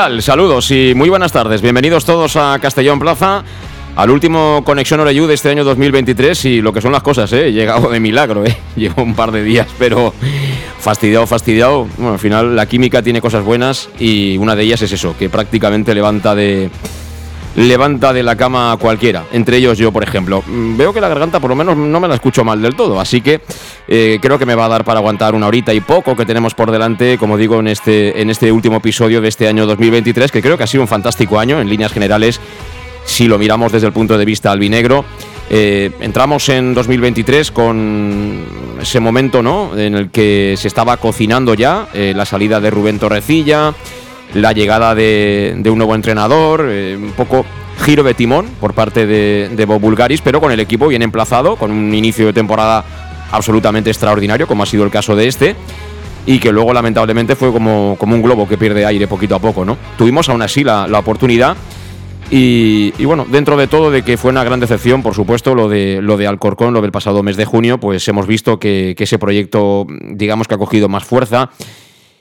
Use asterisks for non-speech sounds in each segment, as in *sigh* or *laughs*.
Saludos y muy buenas tardes. Bienvenidos todos a Castellón Plaza, al último Conexión Oreyu de este año 2023 y lo que son las cosas, ¿eh? He llegado de milagro, ¿eh? *laughs* Llevo un par de días, pero fastidiado, fastidiado. Bueno, al final la química tiene cosas buenas y una de ellas es eso, que prácticamente levanta de levanta de la cama a cualquiera, entre ellos yo, por ejemplo. Mm, Veo que la garganta por lo menos no me la escucho mal del todo, así que eh, creo que me va a dar para aguantar una horita y poco que tenemos por delante, como digo, en este, en este último episodio de este año 2023, que creo que ha sido un fantástico año en líneas generales, si lo miramos desde el punto de vista albinegro. Eh, entramos en 2023 con ese momento ¿no? en el que se estaba cocinando ya eh, la salida de Rubén Torrecilla, la llegada de, de un nuevo entrenador, eh, un poco giro de timón por parte de, de Bob Bulgaris, pero con el equipo bien emplazado, con un inicio de temporada absolutamente extraordinario, como ha sido el caso de este, y que luego lamentablemente fue como, como un globo que pierde aire poquito a poco. ¿no? Tuvimos aún así la, la oportunidad. Y, bueno, dentro de todo, de que fue una gran decepción, por supuesto, lo de, lo de Alcorcón, lo del pasado mes de junio, pues hemos visto que, que ese proyecto, digamos que ha cogido más fuerza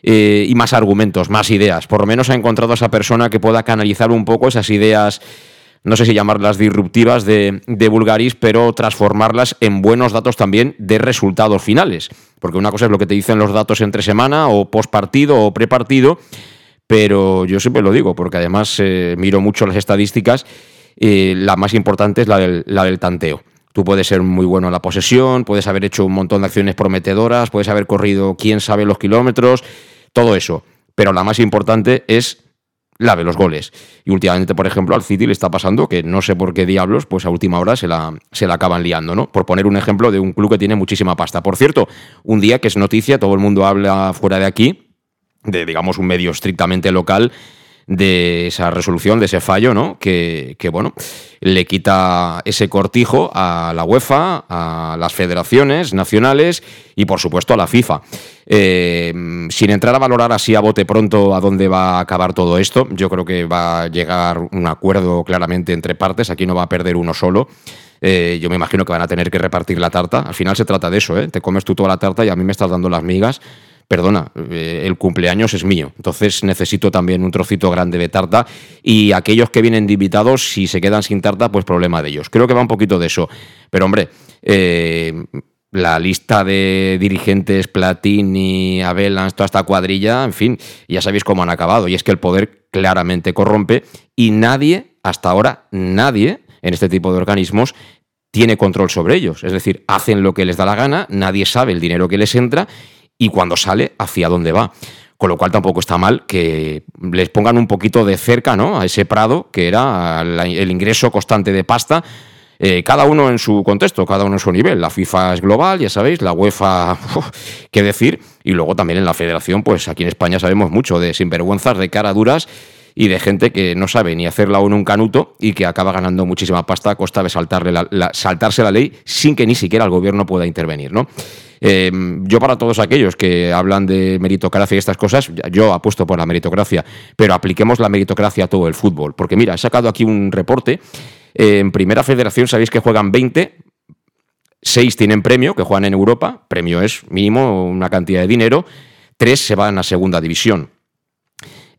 eh, y más argumentos, más ideas. Por lo menos ha encontrado a esa persona que pueda canalizar un poco esas ideas, no sé si llamarlas disruptivas de, de Bulgaris, pero transformarlas en buenos datos también de resultados finales. Porque una cosa es lo que te dicen los datos entre semana o post partido o pre partido, pero yo siempre lo digo, porque además eh, miro mucho las estadísticas, eh, la más importante es la del, la del tanteo. Tú puedes ser muy bueno en la posesión, puedes haber hecho un montón de acciones prometedoras, puedes haber corrido quién sabe los kilómetros, todo eso. Pero la más importante es la de los goles. Y últimamente, por ejemplo, al City le está pasando que no sé por qué diablos, pues a última hora se la, se la acaban liando, ¿no? Por poner un ejemplo de un club que tiene muchísima pasta. Por cierto, un día que es noticia, todo el mundo habla fuera de aquí, de digamos un medio estrictamente local, de esa resolución, de ese fallo, ¿no? Que, que, bueno, le quita ese cortijo a la UEFA, a las federaciones nacionales y, por supuesto, a la FIFA. Eh, sin entrar a valorar así a bote pronto a dónde va a acabar todo esto, yo creo que va a llegar un acuerdo claramente entre partes. Aquí no va a perder uno solo. Eh, yo me imagino que van a tener que repartir la tarta. Al final se trata de eso, ¿eh? Te comes tú toda la tarta y a mí me estás dando las migas perdona, eh, el cumpleaños es mío, entonces necesito también un trocito grande de tarta y aquellos que vienen de invitados, si se quedan sin tarta, pues problema de ellos. Creo que va un poquito de eso. Pero hombre, eh, la lista de dirigentes, Platini, Avelans, toda esta cuadrilla, en fin, ya sabéis cómo han acabado. Y es que el poder claramente corrompe y nadie, hasta ahora, nadie en este tipo de organismos tiene control sobre ellos. Es decir, hacen lo que les da la gana, nadie sabe el dinero que les entra y cuando sale hacia dónde va. Con lo cual tampoco está mal que les pongan un poquito de cerca ¿no? a ese prado que era el ingreso constante de pasta. Eh, cada uno en su contexto, cada uno en su nivel. La FIFA es global, ya sabéis, la UEFA, *laughs* uf, qué decir, y luego también en la federación, pues aquí en España sabemos mucho de sinvergüenzas, de cara duras y de gente que no sabe ni hacerla en un canuto y que acaba ganando muchísima pasta a costa de saltarle la, la, saltarse la ley sin que ni siquiera el gobierno pueda intervenir, ¿no? Eh, yo para todos aquellos que hablan de meritocracia y estas cosas, yo apuesto por la meritocracia, pero apliquemos la meritocracia a todo el fútbol. Porque mira, he sacado aquí un reporte. En Primera Federación sabéis que juegan 20, 6 tienen premio, que juegan en Europa, premio es mínimo una cantidad de dinero, 3 se van a Segunda División.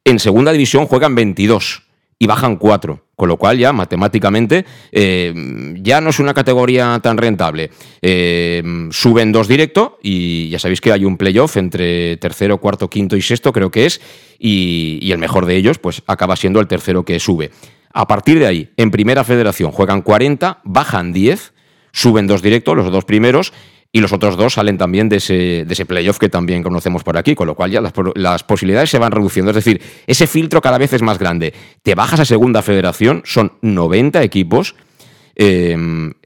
En Segunda División juegan 22 y bajan 4. con lo cual ya matemáticamente eh, ya no es una categoría tan rentable. Eh, suben dos directo y ya sabéis que hay un playoff entre tercero, cuarto, quinto y sexto, creo que es, y, el mejor de ellos pues acaba siendo el tercero que sube. A partir de ahí, en primera federación juegan 40, bajan 10, suben dos directos, los dos primeros, y los otros dos salen también de ese, de ese playoff que también conocemos por aquí, con lo cual ya las, posibilidades se van reduciendo. Es decir, ese filtro cada vez es más grande. Te bajas a segunda federación, son 90 equipos. Eh,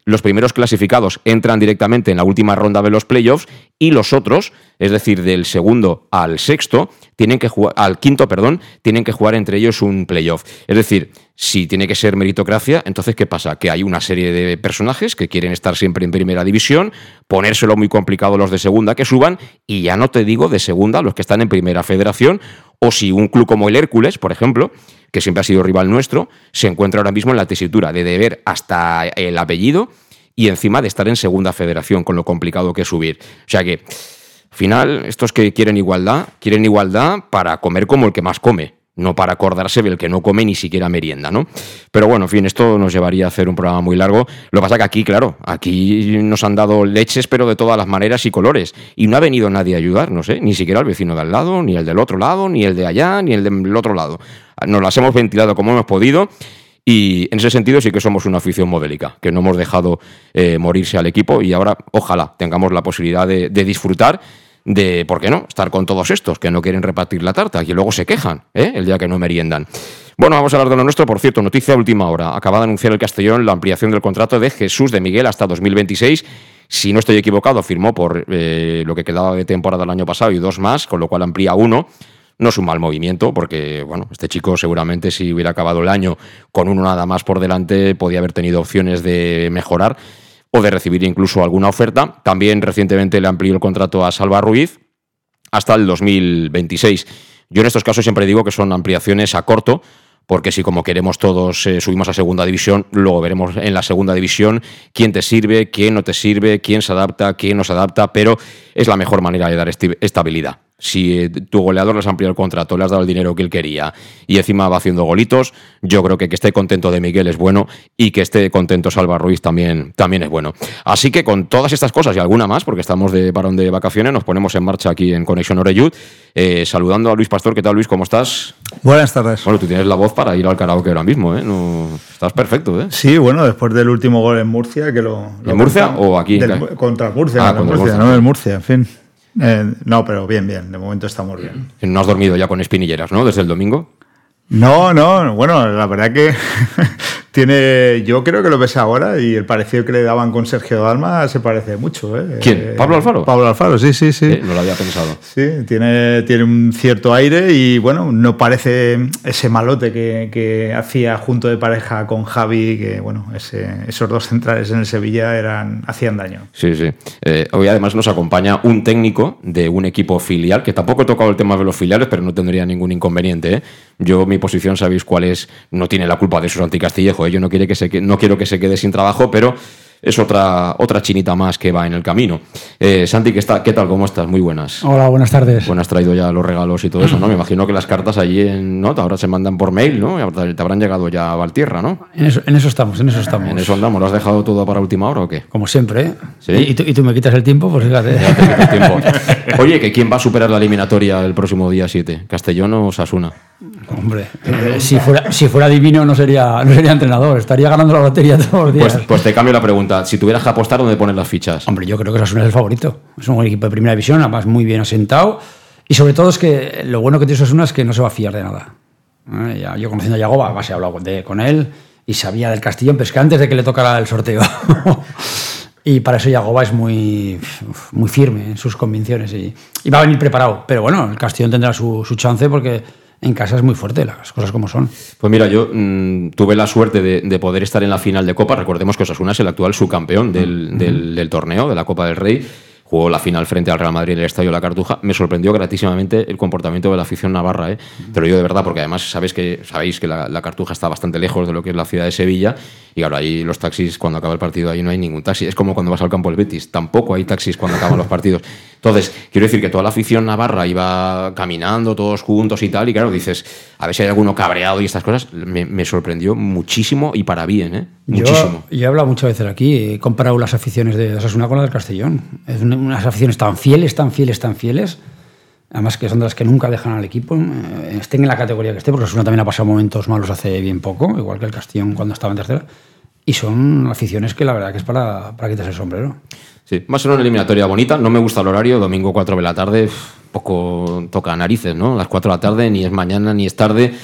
los primeros clasificados entran directamente en la última ronda de los playoffs y los otros, es decir, del segundo al sexto, tienen que jugar, al quinto, perdón, tienen que jugar entre ellos un playoff. Es decir, si tiene que ser meritocracia, entonces ¿qué pasa? Que hay una serie de personajes que quieren estar siempre en primera división, ponérselo muy complicado los de segunda que suban, y ya no te digo de segunda los que están en primera federación, o si un club como el Hércules, por ejemplo, que siempre ha sido rival nuestro, se encuentra ahora mismo en la tesitura de deber hasta el apellido y encima de estar en segunda federación, con lo complicado que es subir. O sea que, al final, estos que quieren igualdad, quieren igualdad para comer como el que más come no para acordarse del que no come ni siquiera merienda, ¿no? Pero bueno, en fin, esto nos llevaría a hacer un programa muy largo. Lo que pasa que aquí, claro, aquí nos han dado leches, pero de todas las maneras y colores. Y no ha venido nadie a ayudarnos, ¿eh? Ni siquiera el vecino de al lado, ni el del otro lado, ni el de allá, ni el del otro lado. Nos las hemos ventilado como hemos podido. Y en ese sentido sí que somos una afición modélica, que no hemos dejado eh, morirse al equipo y ahora ojalá tengamos la posibilidad de, de disfrutar de, ¿por qué no?, estar con todos estos que no quieren repartir la tarta y luego se quejan ¿eh? el día que no meriendan. Bueno, vamos a hablar de lo nuestro. Por cierto, noticia última hora. Acaba de anunciar el Castellón la ampliación del contrato de Jesús de Miguel hasta 2026. Si no estoy equivocado, firmó por eh, lo que quedaba de temporada el año pasado y dos más, con lo cual amplía uno. No es un mal movimiento, porque bueno, este chico seguramente si hubiera acabado el año con uno nada más por delante, podía haber tenido opciones de mejorar o de recibir incluso alguna oferta. También recientemente le amplió el contrato a Salva Ruiz hasta el 2026. Yo en estos casos siempre digo que son ampliaciones a corto, porque si como queremos todos eh, subimos a segunda división, luego veremos en la segunda división quién te sirve, quién no te sirve, quién se adapta, quién no se adapta, pero es la mejor manera de dar estabilidad si eh, tu goleador le has ampliado el contrato, le has dado el dinero que él quería y encima va haciendo golitos, yo creo que que esté contento de Miguel es bueno y que esté contento Salva Ruiz también, también es bueno. Así que con todas estas cosas y alguna más, porque estamos de parón de vacaciones, nos ponemos en marcha aquí en Conexión Oreyud, eh, saludando a Luis Pastor. ¿Qué tal, Luis? ¿Cómo estás? Buenas tardes. Bueno, tú tienes la voz para ir al karaoke ahora mismo, ¿eh? No, estás perfecto, ¿eh? Sí, bueno, después del último gol en Murcia, que lo... lo ¿En Murcia o aquí? Del, contra Murcia, Ah, contra Murcia, Murcia. no en Murcia, en fin. Eh, no, pero bien, bien, de momento estamos bien. No has dormido ya con espinilleras, ¿no? Desde el domingo. No, no, bueno, la verdad que *laughs* tiene, yo creo que lo ves ahora y el parecido que le daban con Sergio Dalma se parece mucho. ¿eh? ¿Quién? ¿Pablo Alfaro? Pablo Alfaro, sí, sí, sí. Eh, no lo había pensado. Sí, tiene, tiene un cierto aire y bueno, no parece ese malote que, que hacía junto de pareja con Javi, que bueno, ese- esos dos centrales en el Sevilla eran, hacían daño. Sí, sí. Eh, hoy además nos acompaña un técnico de un equipo filial, que tampoco he tocado el tema de los filiales, pero no tendría ningún inconveniente. ¿eh? Yo, mi posición, sabéis cuál es, no tiene la culpa de esos anticastillejo. ¿Eh? Yo no, quiere que se no quiero que se quede sin trabajo, pero es otra, otra chinita más que va en el camino. Eh, Santi, ¿qué, está, ¿qué tal? ¿Cómo estás? Muy buenas. Hola, buenas tardes. Bueno, has traído ya los regalos y todo eso, ¿no? Me imagino que las cartas allí en, ¿no? Ahora se mandan por mail, ¿no? Te habrán llegado ya a Valtierra, ¿no? En eso, en eso estamos, en eso estamos. En eso andamos. ¿Lo has dejado todo para última hora o qué? Como siempre, ¿eh? Sí. Y, y tú, y tú me quitas el tiempo, pues fíjate. Ya te quito el tiempo. *laughs* Oye, que quién va a superar la eliminatoria el próximo día 7, Castellón o Sasuna. Hombre, eh, si, fuera, si fuera divino no sería, no sería entrenador, estaría ganando la lotería todos los días. Pues, pues te cambio la pregunta. Si tuvieras que apostar, ¿dónde pones las fichas? Hombre, yo creo que Osasuna es el favorito. Es un equipo de primera división, además muy bien asentado. Y sobre todo es que lo bueno que tiene Osasuna es que no se va a fiar de nada. Eh, ya- yo conociendo a Yagoba, además he hablado de- con él y sabía del Castellón, pero es que antes de que le tocara el sorteo. *laughs* y para eso Yagoba es muy, muy firme en sus convicciones y, y va a venir preparado. Pero bueno, el Castellón tendrá su, su chance porque en casa es muy fuerte, las cosas como son. Pues mira, yo mm, tuve la suerte de, de poder estar en la final de Copa. Recordemos que Osasuna es el actual subcampeón del, del- del torneo, de la Copa del Rey. Jugó la final frente al Real Madrid en el Estadio La Cartuja. Me sorprendió gratísimamente el comportamiento de la afición navarra. ¿eh? Te lo digo de verdad, porque además sabéis que, sabéis que la, la Cartuja está bastante lejos de lo que es la ciudad de Sevilla. Y claro, ahí los taxis, cuando acaba el partido, ahí no hay ningún taxi. Es como cuando vas al campo del Betis. Tampoco hay taxis cuando acaban los partidos. Entonces, quiero decir que toda la afición navarra iba caminando todos juntos y tal, y claro, dices, a ver si hay alguno cabreado y estas cosas, me, me sorprendió muchísimo y para bien, ¿eh? Muchísimo. Yo, yo he hablado muchas veces aquí, he comparado las aficiones de Osasuna con las del Castellón. Es una- unas aficiones tan fieles, tan fieles, tan fieles. Además que son de las que nunca dejan al equipo, eh, estén en la categoría que esté, porque Osasuna también ha pasado momentos malos hace bien poco, igual que el Castellón cuando estaba en tercera. Y son aficiones que la verdad que es para, para quitarse el sombrero. Sí, va a ser una eliminatoria bonita. No me gusta el horario, domingo 4 de la tarde, poco toca narices, ¿no? Las 4 de la tarde, ni es mañana ni es tarde.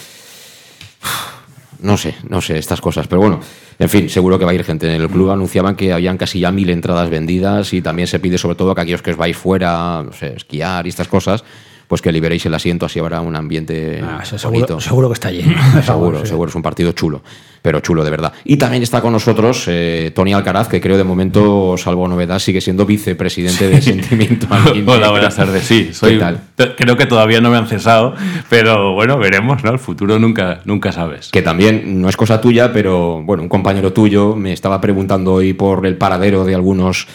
No sé, no sé estas cosas, pero bueno, en fin, seguro que va a ir gente. En el club anunciaban que habían casi ya mil entradas vendidas y también se pide sobre todo que aquellos que os vais fuera, no sé, esquiar y estas cosas, pues que liberéis el asiento, así habrá un ambiente Ah, eso bonito. seguro, seguro que está lleno. *laughs* Seguro, Sí. seguro, es un partido chulo, pero chulo de verdad. Y también está con nosotros eh, Tony Alcaraz, que creo de momento, salvo novedad, sigue siendo vicepresidente de Sentimiento. *laughs* Hola, buenas tardes. Sí, soy, ¿Qué tal? creo que todavía no me han cesado, pero bueno, veremos, ¿no? El futuro nunca, nunca sabes. Que también no es cosa tuya, pero bueno, un compañero tuyo me estaba preguntando hoy por el paradero de algunos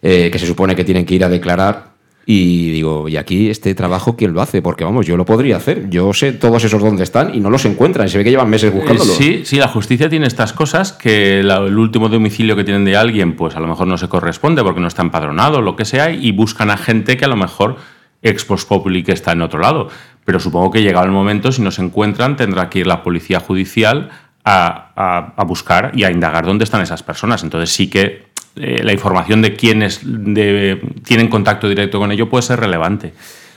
eh, que se supone que tienen que ir a declarar. Y digo, ¿y aquí este trabajo quién lo hace? Porque vamos, yo lo podría hacer. Yo sé todos esos dónde están y no los encuentran. Se ve que llevan meses. Eh, Sí, sí, la justicia tiene estas cosas que la- el último domicilio que tienen de alguien, pues a lo mejor no se corresponde porque no está empadronado, lo que sea, y buscan a gente que a lo mejor ex post populi que está en otro lado. Pero supongo que llegado el momento, si no se encuentran, tendrá que ir la policía judicial a, a- a buscar y a indagar dónde están esas personas. Entonces sí que eh, la información de quienes de- tienen contacto directo con ello puede ser relevante.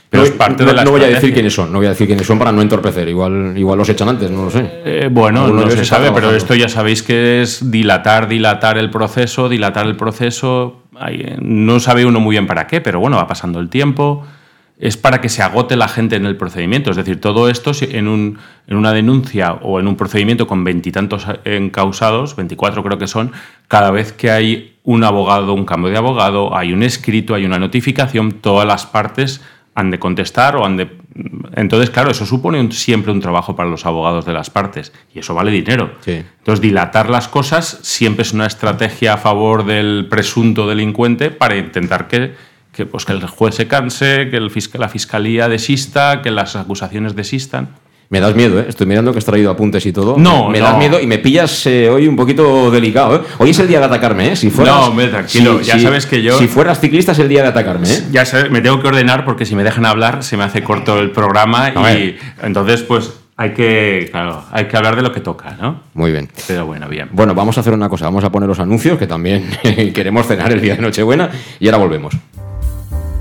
Pero No, es parte no- de la no voy a decir quiénes son, no voy a decir quiénes son para no entorpecer. Igual, igual los echan antes, no lo sé. Eh, bueno, no ellos se sabe, pero esto ya sabéis que es dilatar, dilatar el proceso, dilatar el proceso. Eh, No sabe uno muy bien para qué, pero bueno, va pasando el tiempo. Es para que se agote la gente en el procedimiento. Es decir, todo esto en, un- en una denuncia o en un procedimiento con veintitantos encausados, 24 creo que son, cada vez que hay un abogado, un cambio de abogado, hay un escrito, hay una notificación, todas las partes han de contestar o han de... Entonces, claro, eso supone un- siempre un trabajo para los abogados de las partes y eso vale dinero. Sí. Entonces, dilatar las cosas siempre es una estrategia a favor del presunto delincuente para intentar que, que, pues, que el juez se canse, que el fisc- la fiscalía desista, que las acusaciones desistan. Me das miedo, ¿eh? Estoy mirando que has traído apuntes y todo. No, me no. das miedo y me pillas eh, hoy un poquito delicado, ¿eh? Hoy es el día de atacarme, ¿eh? Si fueras, No, hombre, tranquilo, ya sabes que yo- Si fueras ciclista es el día de atacarme, ¿eh? Ya sabes, me tengo que ordenar porque si me dejan hablar se me hace corto el programa y entonces pues hay que, claro, hay que hablar de lo que toca, ¿no? Muy bien. Pero bueno, bien. Bueno, vamos a hacer una cosa. Vamos a poner los anuncios, que también *laughs* queremos cenar el día de Nochebuena, y ahora volvemos.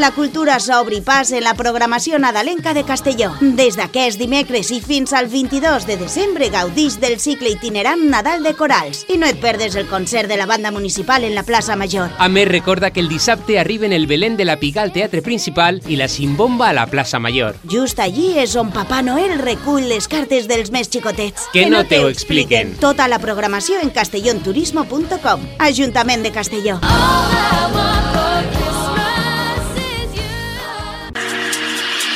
La cultura s'obri pas en la programació nadalenca de Castelló. Des d'aquest dimecres i fins al 22 de desembre gaudix del cicle itinerant Nadal de Corals i no et perdes el concert de la banda municipal en la plaça Major. A més, recorda que el dissabte arriben el Belén de la Piga al Teatre Principal i la Simbomba a la plaça Major. Just allí és on Papà Noel recull les cartes dels més xicotets. Que no te ho expliquen. Tota la programació en castellonturismo.com. Ajuntament de Castelló.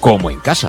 como en casa.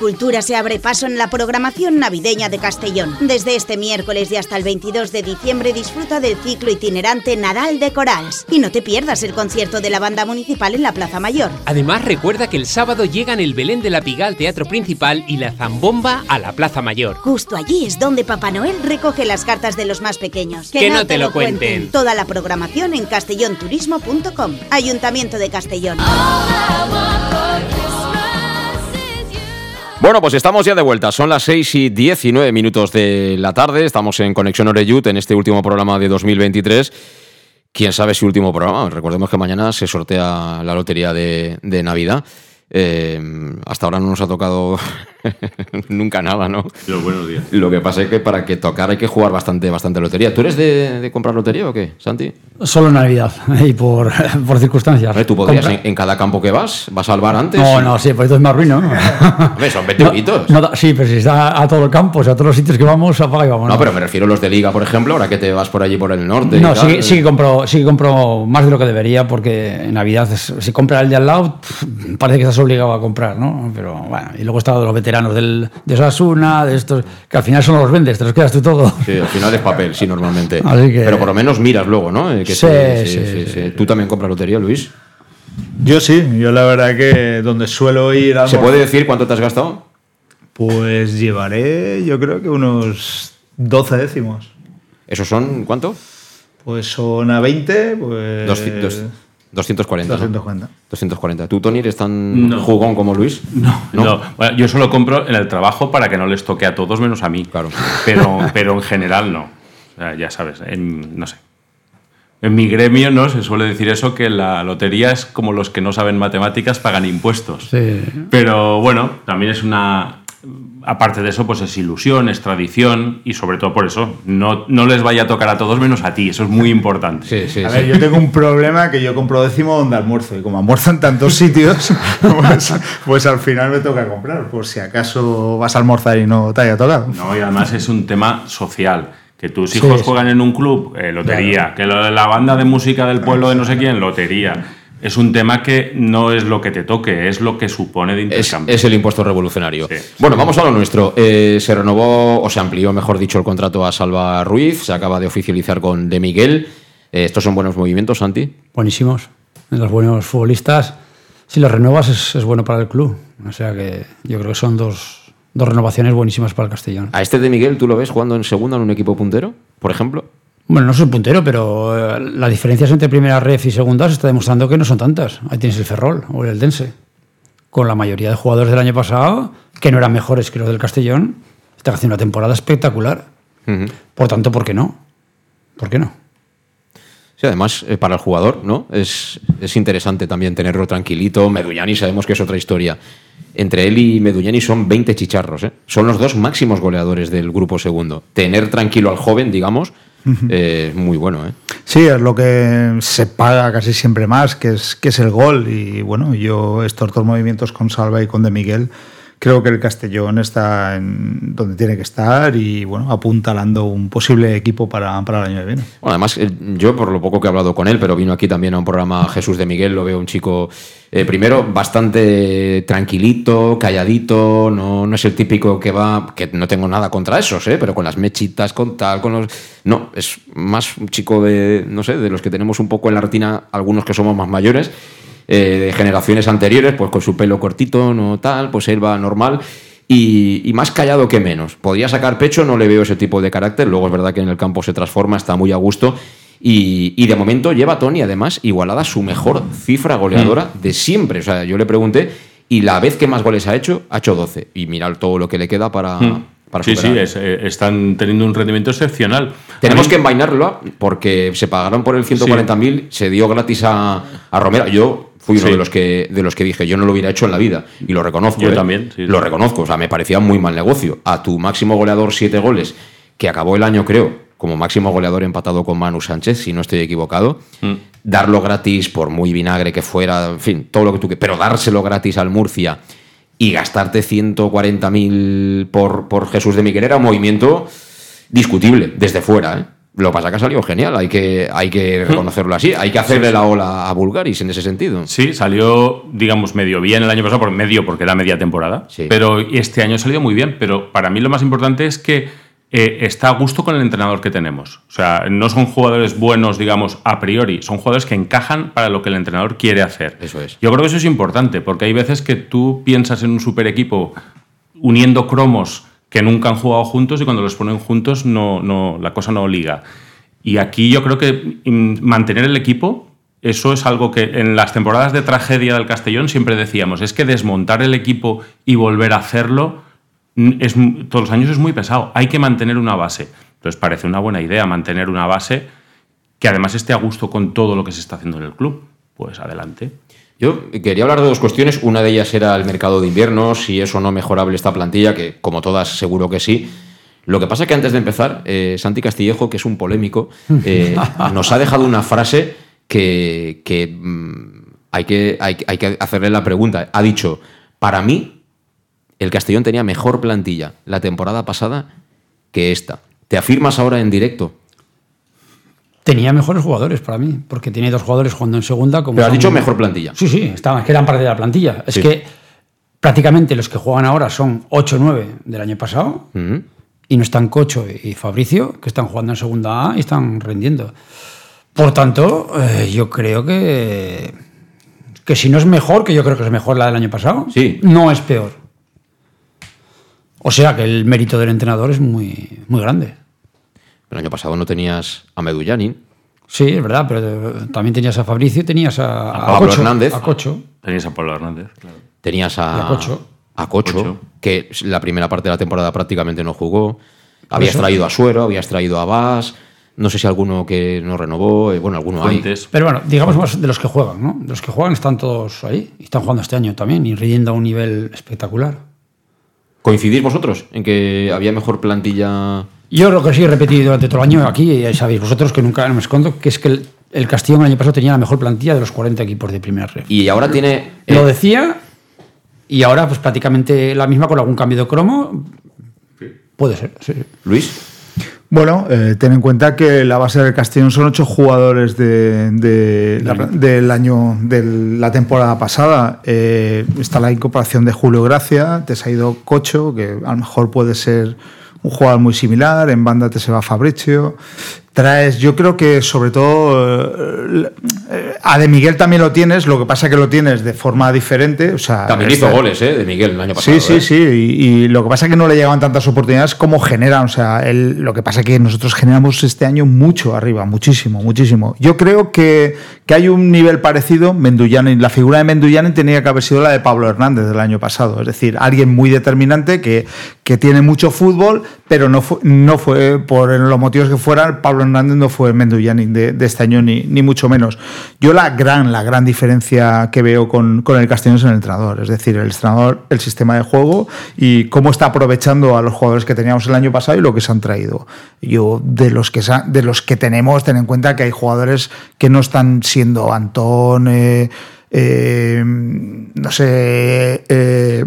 Cultura se abre paso en la programación navideña de Castellón. Desde este miércoles y hasta el 22 de diciembre disfruta del ciclo itinerante Nadal de Corals. Y no te pierdas el concierto de la banda municipal en la Plaza Mayor. Además, recuerda que el sábado llegan el Belén de la Piga al Teatro Principal y la Zambomba a la Plaza Mayor. Justo allí es donde Papá Noel recoge las cartas de los más pequeños. Que no te lo cuenten. Toda la programación en castellonturismo.com. Ayuntamiento de Castellón. Bueno, pues estamos ya de vuelta. Son las 6 y 19 minutos de la tarde. Estamos en Conexión Oreyut en este último programa de 2023. Quién sabe si último programa. Recordemos que mañana se sortea la lotería de, Navidad. Eh, hasta ahora no nos ha tocado *laughs* nunca nada, ¿no? Los buenos días. Lo que pasa es que para que tocar hay que jugar bastante, bastante lotería. ¿Tú eres de, de comprar lotería o qué, Santi? Solo en Navidad *laughs* y por, *laughs* por circunstancias. ¿Tú podrías en, en cada campo que vas? ¿Vas al bar antes? No, no, sí, pues entonces me arruino. ¿no? Hombre, son 20 euritos. No da- sí, pero si está a todo el campo, o sea, a todos los sitios que vamos, apaga y vamos. No, pero me refiero a los de Liga, por ejemplo, ahora que te vas por allí por el norte. y No, tal. sí, sí que compro, sí que compro más de lo que debería, porque en Navidad, si compra el de al lado, parece que estás obligado a comprar, ¿no? Pero bueno, y luego está de los veteranos del, de Osasuna, de estos, que al final solo los vendes, te los quedas tú todo. Sí, al final es papel, sí, normalmente. *laughs* Así que- Pero por lo menos miras luego, ¿no? Eh, que Sí, sí, sí, sí, sí. ¿Tú también compras lotería, Luis? Yo sí, yo la verdad que donde suelo ir a ¿Se puede decir cuánto te has gastado? Pues llevaré, yo creo que unos 12 décimos. ¿Esos son cuánto? Pues son a 20, pues. 200, 240. ¿no? 240. 240. ¿Tú, Tony, eres tan No. jugón como Luis? No, no. Bueno, yo solo compro en el trabajo para que no les toque a todos menos a mí. Claro. Pero, *laughs* pero en general no. O sea, ya sabes, en- no sé. En mi gremio no se suele decir eso, que la lotería es como los que no saben matemáticas pagan impuestos. Sí. Pero bueno, también es una... Aparte de eso, pues es ilusión, es tradición y sobre todo por eso, no, no les vaya a tocar a todos menos a ti, eso es muy importante. Sí, sí, A sí. ver, yo tengo un problema que yo compro décimo donde almuerzo y como almuerzo en tantos sitios, *laughs* pues, pues al final me toca comprar, por si acaso vas a almorzar y no te haya tocado. No, y además es un tema social. Que tus hijos sí. juegan en un club, eh, lotería. Que lo de la banda de música del pueblo de no sé quién, lotería. Es un tema que no es lo que te toque, es lo que supone de Es, intercambio. es el impuesto revolucionario. Sí. Bueno, vamos a lo nuestro. Eh, se renovó, o se amplió, mejor dicho, el contrato a Salva Ruiz. Se acaba de oficializar con De Miguel. Eh, estos son buenos movimientos, Santi. Buenísimos. Los buenos futbolistas. Si los renuevas es, es bueno para el club. O sea que yo creo que son dos, dos renovaciones buenísimas para el Castellón. A este De Miguel, ¿tú lo ves jugando en segunda en un equipo puntero, por ejemplo? Bueno, no soy puntero, pero eh, las diferencias entre primera ref y segunda se está demostrando que no son tantas. Ahí tienes el Ferrol o el Eldense. Con la mayoría de jugadores del año pasado, que no eran mejores que los del Castellón, están haciendo una temporada espectacular. Por tanto, ¿por qué no? ¿Por qué no? Sí, además, eh, para el jugador, ¿no? Es, es interesante también tenerlo tranquilito. Meduñani sabemos que es otra historia. Entre él y Meduñani son 20 chicharros, ¿eh? Son los dos máximos goleadores del grupo segundo. Tener tranquilo al joven, digamos, eh, muy bueno, ¿eh? Sí, es lo que se paga casi siempre más, que es, que es el gol. Y bueno, yo estos dos movimientos con Salva y con De Miguel, creo que el Castellón está donde tiene que estar y bueno, apuntalando un posible equipo para, para el año que viene. Además, eh, yo por lo poco que he hablado con él, pero vino aquí también a un programa Jesús de Miguel, lo veo un chico, eh, primero, bastante tranquilito, calladito, no, no es el típico que va, que no tengo nada contra esos, ¿eh? pero con las mechitas, con tal, con los... No, es más un chico de, no sé, de los que tenemos un poco en la retina, algunos que somos más mayores, eh, de generaciones anteriores, pues con su pelo cortito, no tal, pues él va normal. Y, y más callado que menos. Podría sacar pecho, no le veo ese tipo de carácter. Luego es verdad que en el campo se transforma, está muy a gusto. Y, y de momento lleva a Tony, además, igualada su mejor cifra goleadora de siempre. O sea, yo le pregunté, y la vez que más goles ha hecho, ha hecho 12. Y mirad todo lo que le queda para, para sí, sí, es, eh, están teniendo un rendimiento excepcional. Tenemos mí- que envainarlo porque se pagaron por el 140.000, se dio gratis a, a Romero. Yo fui uno Sí. de los que de los que dije, yo no lo hubiera hecho en la vida y lo reconozco. Yo ¿eh? también, sí, lo reconozco, o sea, me parecía muy mal negocio. A tu máximo goleador siete goles, que acabó el año, creo, como máximo goleador empatado con Manu Sánchez, si no estoy equivocado, Mm. darlo gratis por muy vinagre que fuera, en fin, todo lo que tú quieras, pero dárselo gratis al Murcia y gastarte 140.000 por, por Jesús de Miguel era un movimiento discutible desde fuera. ¿eh? Lo que pasa que ha salido genial, hay que, hay que reconocerlo así. Hay que hacerle la ola a Bulgaris en ese sentido. Sí, salió, digamos, medio bien el año pasado, por medio porque era media temporada. Sí. Pero este año ha salido muy bien. Pero para mí lo más importante es que eh, está a gusto con el entrenador que tenemos. O sea, no son jugadores buenos, digamos, a priori. Son jugadores que encajan para lo que el entrenador quiere hacer. Eso es. Yo creo que eso es importante, porque hay veces que tú piensas en un super equipo uniendo cromos que nunca han jugado juntos y cuando los ponen juntos no, no, la cosa no liga. Y aquí yo creo que mm, mantener el equipo, eso es algo que en las temporadas de tragedia del Castellón siempre decíamos, es que desmontar el equipo y volver a hacerlo mm, es, todos los años es muy pesado, hay que mantener una base. Entonces parece una buena idea mantener una base que además esté a gusto con todo lo que se está haciendo en el club. Pues adelante. Yo quería hablar de dos cuestiones. Una de ellas era el mercado de invierno, si es o no mejorable esta plantilla, que como todas seguro que sí. Lo que pasa que antes de empezar, eh, Santi Castillejo, que es un polémico, eh, *laughs* nos ha dejado una frase que, que, mm, hay, que, hay, que- hay que hacerle la pregunta. Ha dicho, para mí, el Castellón tenía mejor plantilla la temporada pasada que esta. ¿Te afirmas ahora en directo? Tenía mejores jugadores para mí, porque tiene dos jugadores jugando en segunda. Como Pero has dicho mejor plantilla. Sí, sí, estaban, que eran parte de la plantilla. Es Sí. que prácticamente los que juegan ahora son 8 o 9 del año pasado, y no están Cocho y Fabricio, que están jugando en segunda A y están rendiendo. Por tanto, eh, yo creo que, que si no es mejor, que yo creo que es mejor la del año pasado, Sí. no es peor. O sea que el mérito del entrenador es muy, muy grande. El año pasado no tenías a Medullanin. Sí, es verdad, pero eh, también tenías a Fabricio y tenías a, A Pablo Cocho, Hernández. A Cocho. Tenías a Pablo Hernández, claro. Tenías a, a Cocho. a Cocho, Cocho. que la primera parte de la temporada prácticamente no jugó. Habías eso- traído a Suero, habías traído a Vas. No sé si alguno que no renovó. eh, Bueno, alguno hay. Fuentes. Pero bueno, digamos más de los que juegan, ¿no? De los que juegan están todos ahí. Y están jugando este año también y rindiendo a un nivel espectacular. ¿Coincidís vosotros en que había mejor plantilla? Yo lo que sí he repetido durante todo el año aquí, ya sabéis vosotros que nunca me escondo, que es que el, el Castellón el año pasado tenía la mejor plantilla de los 40 equipos de primera red. Y ahora tiene. eh, Lo decía y ahora pues prácticamente la misma con algún cambio de cromo. Puede ser, sí. Luis. Bueno, eh, ten en cuenta que la base del Castellón son ocho jugadores de, de la- del año de la temporada pasada. Eh, está la incorporación de Julio Gracia, te ha ido Cocho, que a lo mejor puede ser un jugador muy similar. En banda te se va Fabricio. Traes, yo creo que sobre todo eh, eh, a De Miguel también lo tienes, lo que pasa que lo tienes de forma diferente. O sea, También hizo goles, ¿eh? De Miguel el año pasado. Sí, sí, ¿eh? sí. Y, y lo que pasa es que no le llegaban tantas oportunidades como generan. O sea, él- lo que pasa es que nosotros generamos este año mucho arriba, muchísimo, muchísimo. Yo creo que, que hay un nivel parecido. Mendullanin, la figura de Mendullanin tenía que haber sido la de Pablo Hernández del año pasado. Es decir, alguien muy determinante que, que tiene mucho fútbol, pero no fue, no fue por los motivos que fueran, Pablo Hernández no fue Mendullanin de, de este año, ni, ni mucho menos. Yo la gran, la gran diferencia que veo con, con el Castellón es en el entrenador. Es decir, el entrenador, el sistema de juego y cómo está aprovechando a los jugadores que teníamos el año pasado y lo que se han traído. Yo, de los que, de los que tenemos, ten en cuenta que hay jugadores que no están siendo Antón, eh, eh, no sé, eh,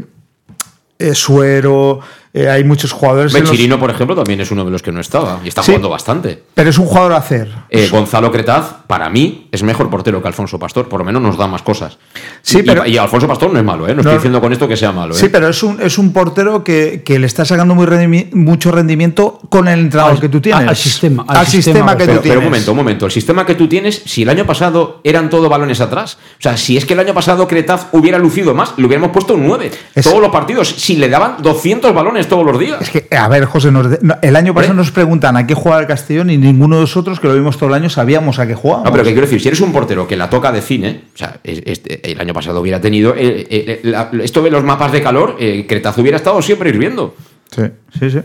eh, Suero. Eh, hay muchos jugadores. los- Chirino, por ejemplo, también es uno de los que no estaba y está Sí. jugando bastante. pero es un jugador a hacer. Eh, Gonzalo Cretaz, para mí, es mejor portero que Alfonso Pastor. Por lo menos nos da más cosas. Sí, Y- pero- y, Alfonso Pastor no es malo, ¿eh? No, estoy diciendo con esto que sea malo, ¿eh? Sí, pero es un, es un portero que, que le está sacando muy rendimi- mucho rendimiento con el entrenador Al- que tú tienes. al sistema, Al, al sistema, sistema, que Pero, tú pero tienes. un momento, un momento. El sistema que tú tienes, si el año pasado eran todo balones atrás, o sea, si es que el año pasado Cretaz hubiera lucido más, le hubiéramos puesto un 9. Es- Todos los partidos, si le daban 200 balones todos los días. Es que, a ver, José, nos de- no, el año pasado Hombre. nos preguntan a qué juega el Castellón y ninguno de nosotros, que lo vimos todo el año, sabíamos a qué jugábamos. No, pero que quiero decir, si eres un portero que la toca de cine, o sea, es- este- el año pasado hubiera tenido. eh, eh, la- esto de los mapas de calor, eh, Cretaz hubiera estado siempre hirviendo. Sí, sí, sí.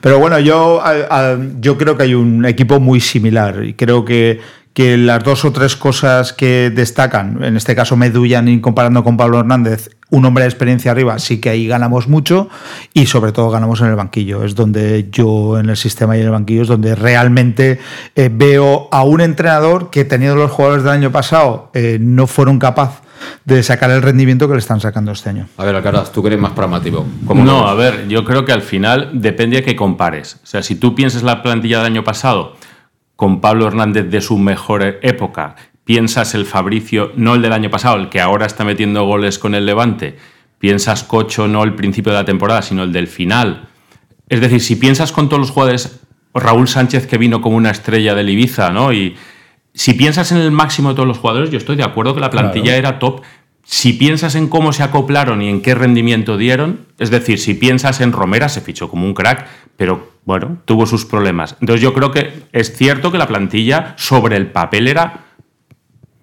Pero bueno, yo, a- a- yo creo que hay un equipo muy similar y creo que, que las dos o tres cosas que destacan, en este caso Medullanin comparando con Pablo Hernández, un hombre de experiencia arriba, sí que ahí ganamos mucho y sobre todo ganamos en el banquillo. Es donde yo en el sistema y en el banquillo es donde realmente eh, veo a un entrenador que teniendo los jugadores del año pasado eh, no fueron capaz de sacar el rendimiento que le están sacando este año. A ver, Alcaraz, tú que eres más pragmático. ¿cómo No, a ver, yo creo que al final depende de que compares. O sea, si tú piensas la plantilla del año pasado con Pablo Hernández de su mejor época, piensas el Fabricio, no el del año pasado, el que ahora está metiendo goles con el Levante, piensas Cocho, no el principio de la temporada, sino el del final. Es decir, si piensas con todos los jugadores, Raúl Sánchez que vino como una estrella del Ibiza, ¿no? Y si piensas en el máximo de todos los jugadores, yo estoy de acuerdo que la plantilla era top. Si piensas en cómo se acoplaron y en qué rendimiento dieron, es decir, si piensas en Romera, se fichó como un crack, pero bueno, tuvo sus problemas. Entonces yo creo que es cierto que la plantilla sobre el papel era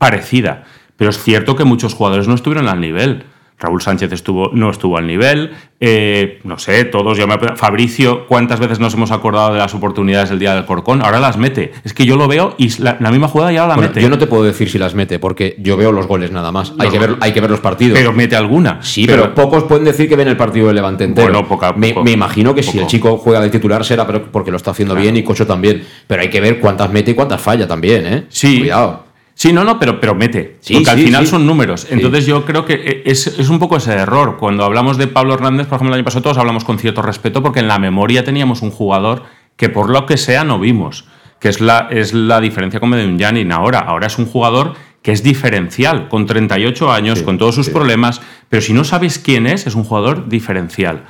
parecida, pero es cierto que muchos jugadores no estuvieron al nivel. Raúl Sánchez estuvo, no estuvo al nivel, eh, no sé, todos, yo me, Fabricio, ¿cuántas veces nos hemos acordado de las oportunidades del día del Corcón? Ahora las mete. Es que yo lo veo y la, la misma jugada ya la Bueno, mete. yo no te puedo decir si las mete, porque yo veo los goles nada más. Hay, que ver, hay que ver los partidos. Pero mete alguna. Sí, pero, pocos pueden decir que ven el partido del Levante entero. Bueno, poco a me, poco. me imagino que si el chico juega de titular será porque lo está haciendo bien y Cocho también. Pero hay que ver cuántas mete y cuántas falla también, ¿eh? Sí. Cuidado. Sí, no, no, pero, pero mete. Sí, porque al final sí. son números. Entonces yo creo que es, es un poco ese error. Cuando hablamos de Pablo Hernández, por ejemplo, el año pasado todos hablamos con cierto respeto porque en la memoria teníamos un jugador que por lo que sea no vimos. Que es la, es la diferencia con Medunjanin ahora. Ahora es un jugador que es diferencial, con 38 años, con todos sus problemas. Pero si no sabes quién es, es un jugador diferencial.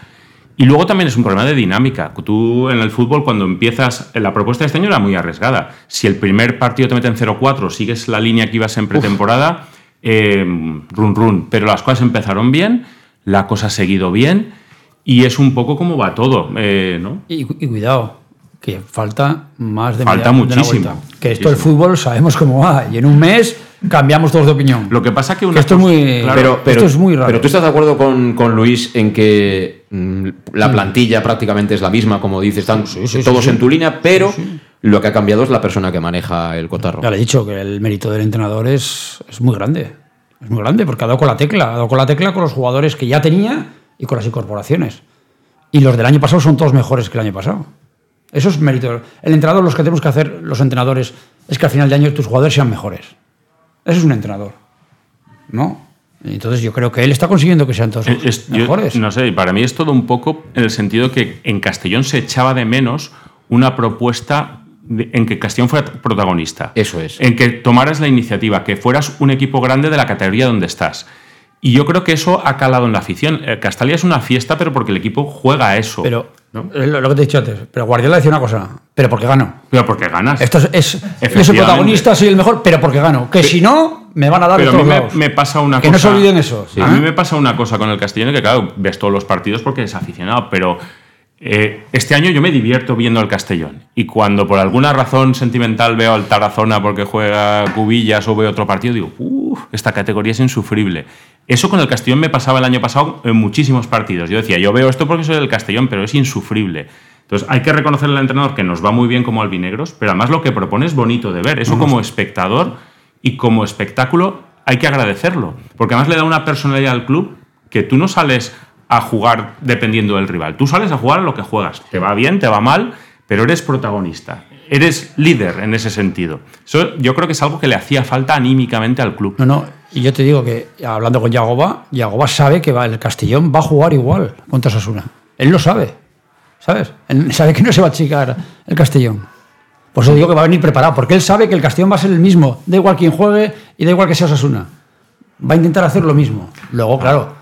Y luego también es un problema de dinámica. Tú en el fútbol, cuando empiezas, la propuesta de este año era muy arriesgada. Si el primer partido te meten 0-4, sigues la línea que ibas en pretemporada, eh, run run. Pero las cosas empezaron bien, la cosa ha seguido bien y es un poco como va todo, eh, ¿no? Y, y cuidado, que falta más de Falta media- de muchísimo, vuelta. Que esto muchísimo. fútbol sabemos cómo va y en un mes cambiamos todos de opinión. Lo que pasa que una Que esto es cosa- muy- claro, pero, pero, esto es muy raro. Pero tú estás de acuerdo con, con Luis en que mm, la plantilla prácticamente es la misma, como dices, están Sí, sí, sí, todos sí. en tu línea, pero lo que ha cambiado es la persona que maneja el cotarro. Ya le he dicho que el mérito del entrenador es, es muy grande. Es muy grande porque ha dado con la tecla. Ha dado con la tecla con los jugadores que ya tenía y con las incorporaciones. Y los del año pasado son todos mejores que el año pasado. Eso es mérito. El entrenador, los que tenemos que hacer los entrenadores, es que al final de año tus jugadores sean mejores. Eso es un entrenador. ¿No? Y Entonces yo creo que él está consiguiendo que sean todos Es- yo mejores. no sé, para mí es todo un poco en el sentido que en Castellón se echaba de menos una propuesta de- en que Castellón fuera protagonista. Eso es. En que tomaras la iniciativa, que fueras un equipo grande de la categoría donde estás. Y yo creo que eso ha calado en la afición. Eh, Castalia es una fiesta, pero porque el equipo juega a eso. Pero ¿no? eh, lo, lo que te he dicho antes. Pero Guardiola decía una cosa. Pero porque gano. Pero porque ganas. Esto es, es- yo soy protagonista, soy el mejor, pero porque gano. Que si no, me van a dar de Pero a mí todos me, pasa una que cosa. no se olviden eso. A ¿Ah? mí me pasa una cosa con el Castellón, que claro, ves todos los partidos porque eres aficionado, pero eh, este año yo me divierto viendo al Castellón. Y cuando por alguna razón sentimental veo al Tarazona porque juega Cubillas o veo otro partido, digo, uff, esta categoría es insufrible. Eso con el Castellón me pasaba el año pasado en muchísimos partidos. Yo decía, yo veo esto porque soy del Castellón, pero es insufrible. Entonces hay que reconocerle al entrenador que nos va muy bien como albinegros, pero además lo que propone es bonito de ver. Eso como espectador y como espectáculo hay que agradecerlo, porque además le da una personalidad al club que tú no sales a jugar dependiendo del rival, tú sales a jugar lo que juegas, te va bien, te va mal, pero eres protagonista, eres líder en ese sentido. Eso yo creo que es algo que le hacía falta anímicamente al club. No, no. Y yo te digo que hablando con Yagoba, Yagoba sabe que va, el Castellón va a jugar igual contra Sasuna. Él lo sabe. ¿Sabes? Él sabe que no se va a achicar el Castellón. Por eso digo que va a venir preparado, porque él sabe que el Castellón va a ser el mismo. Da igual quién juegue y da igual que sea Sasuna. Va a intentar hacer lo mismo. Luego, claro,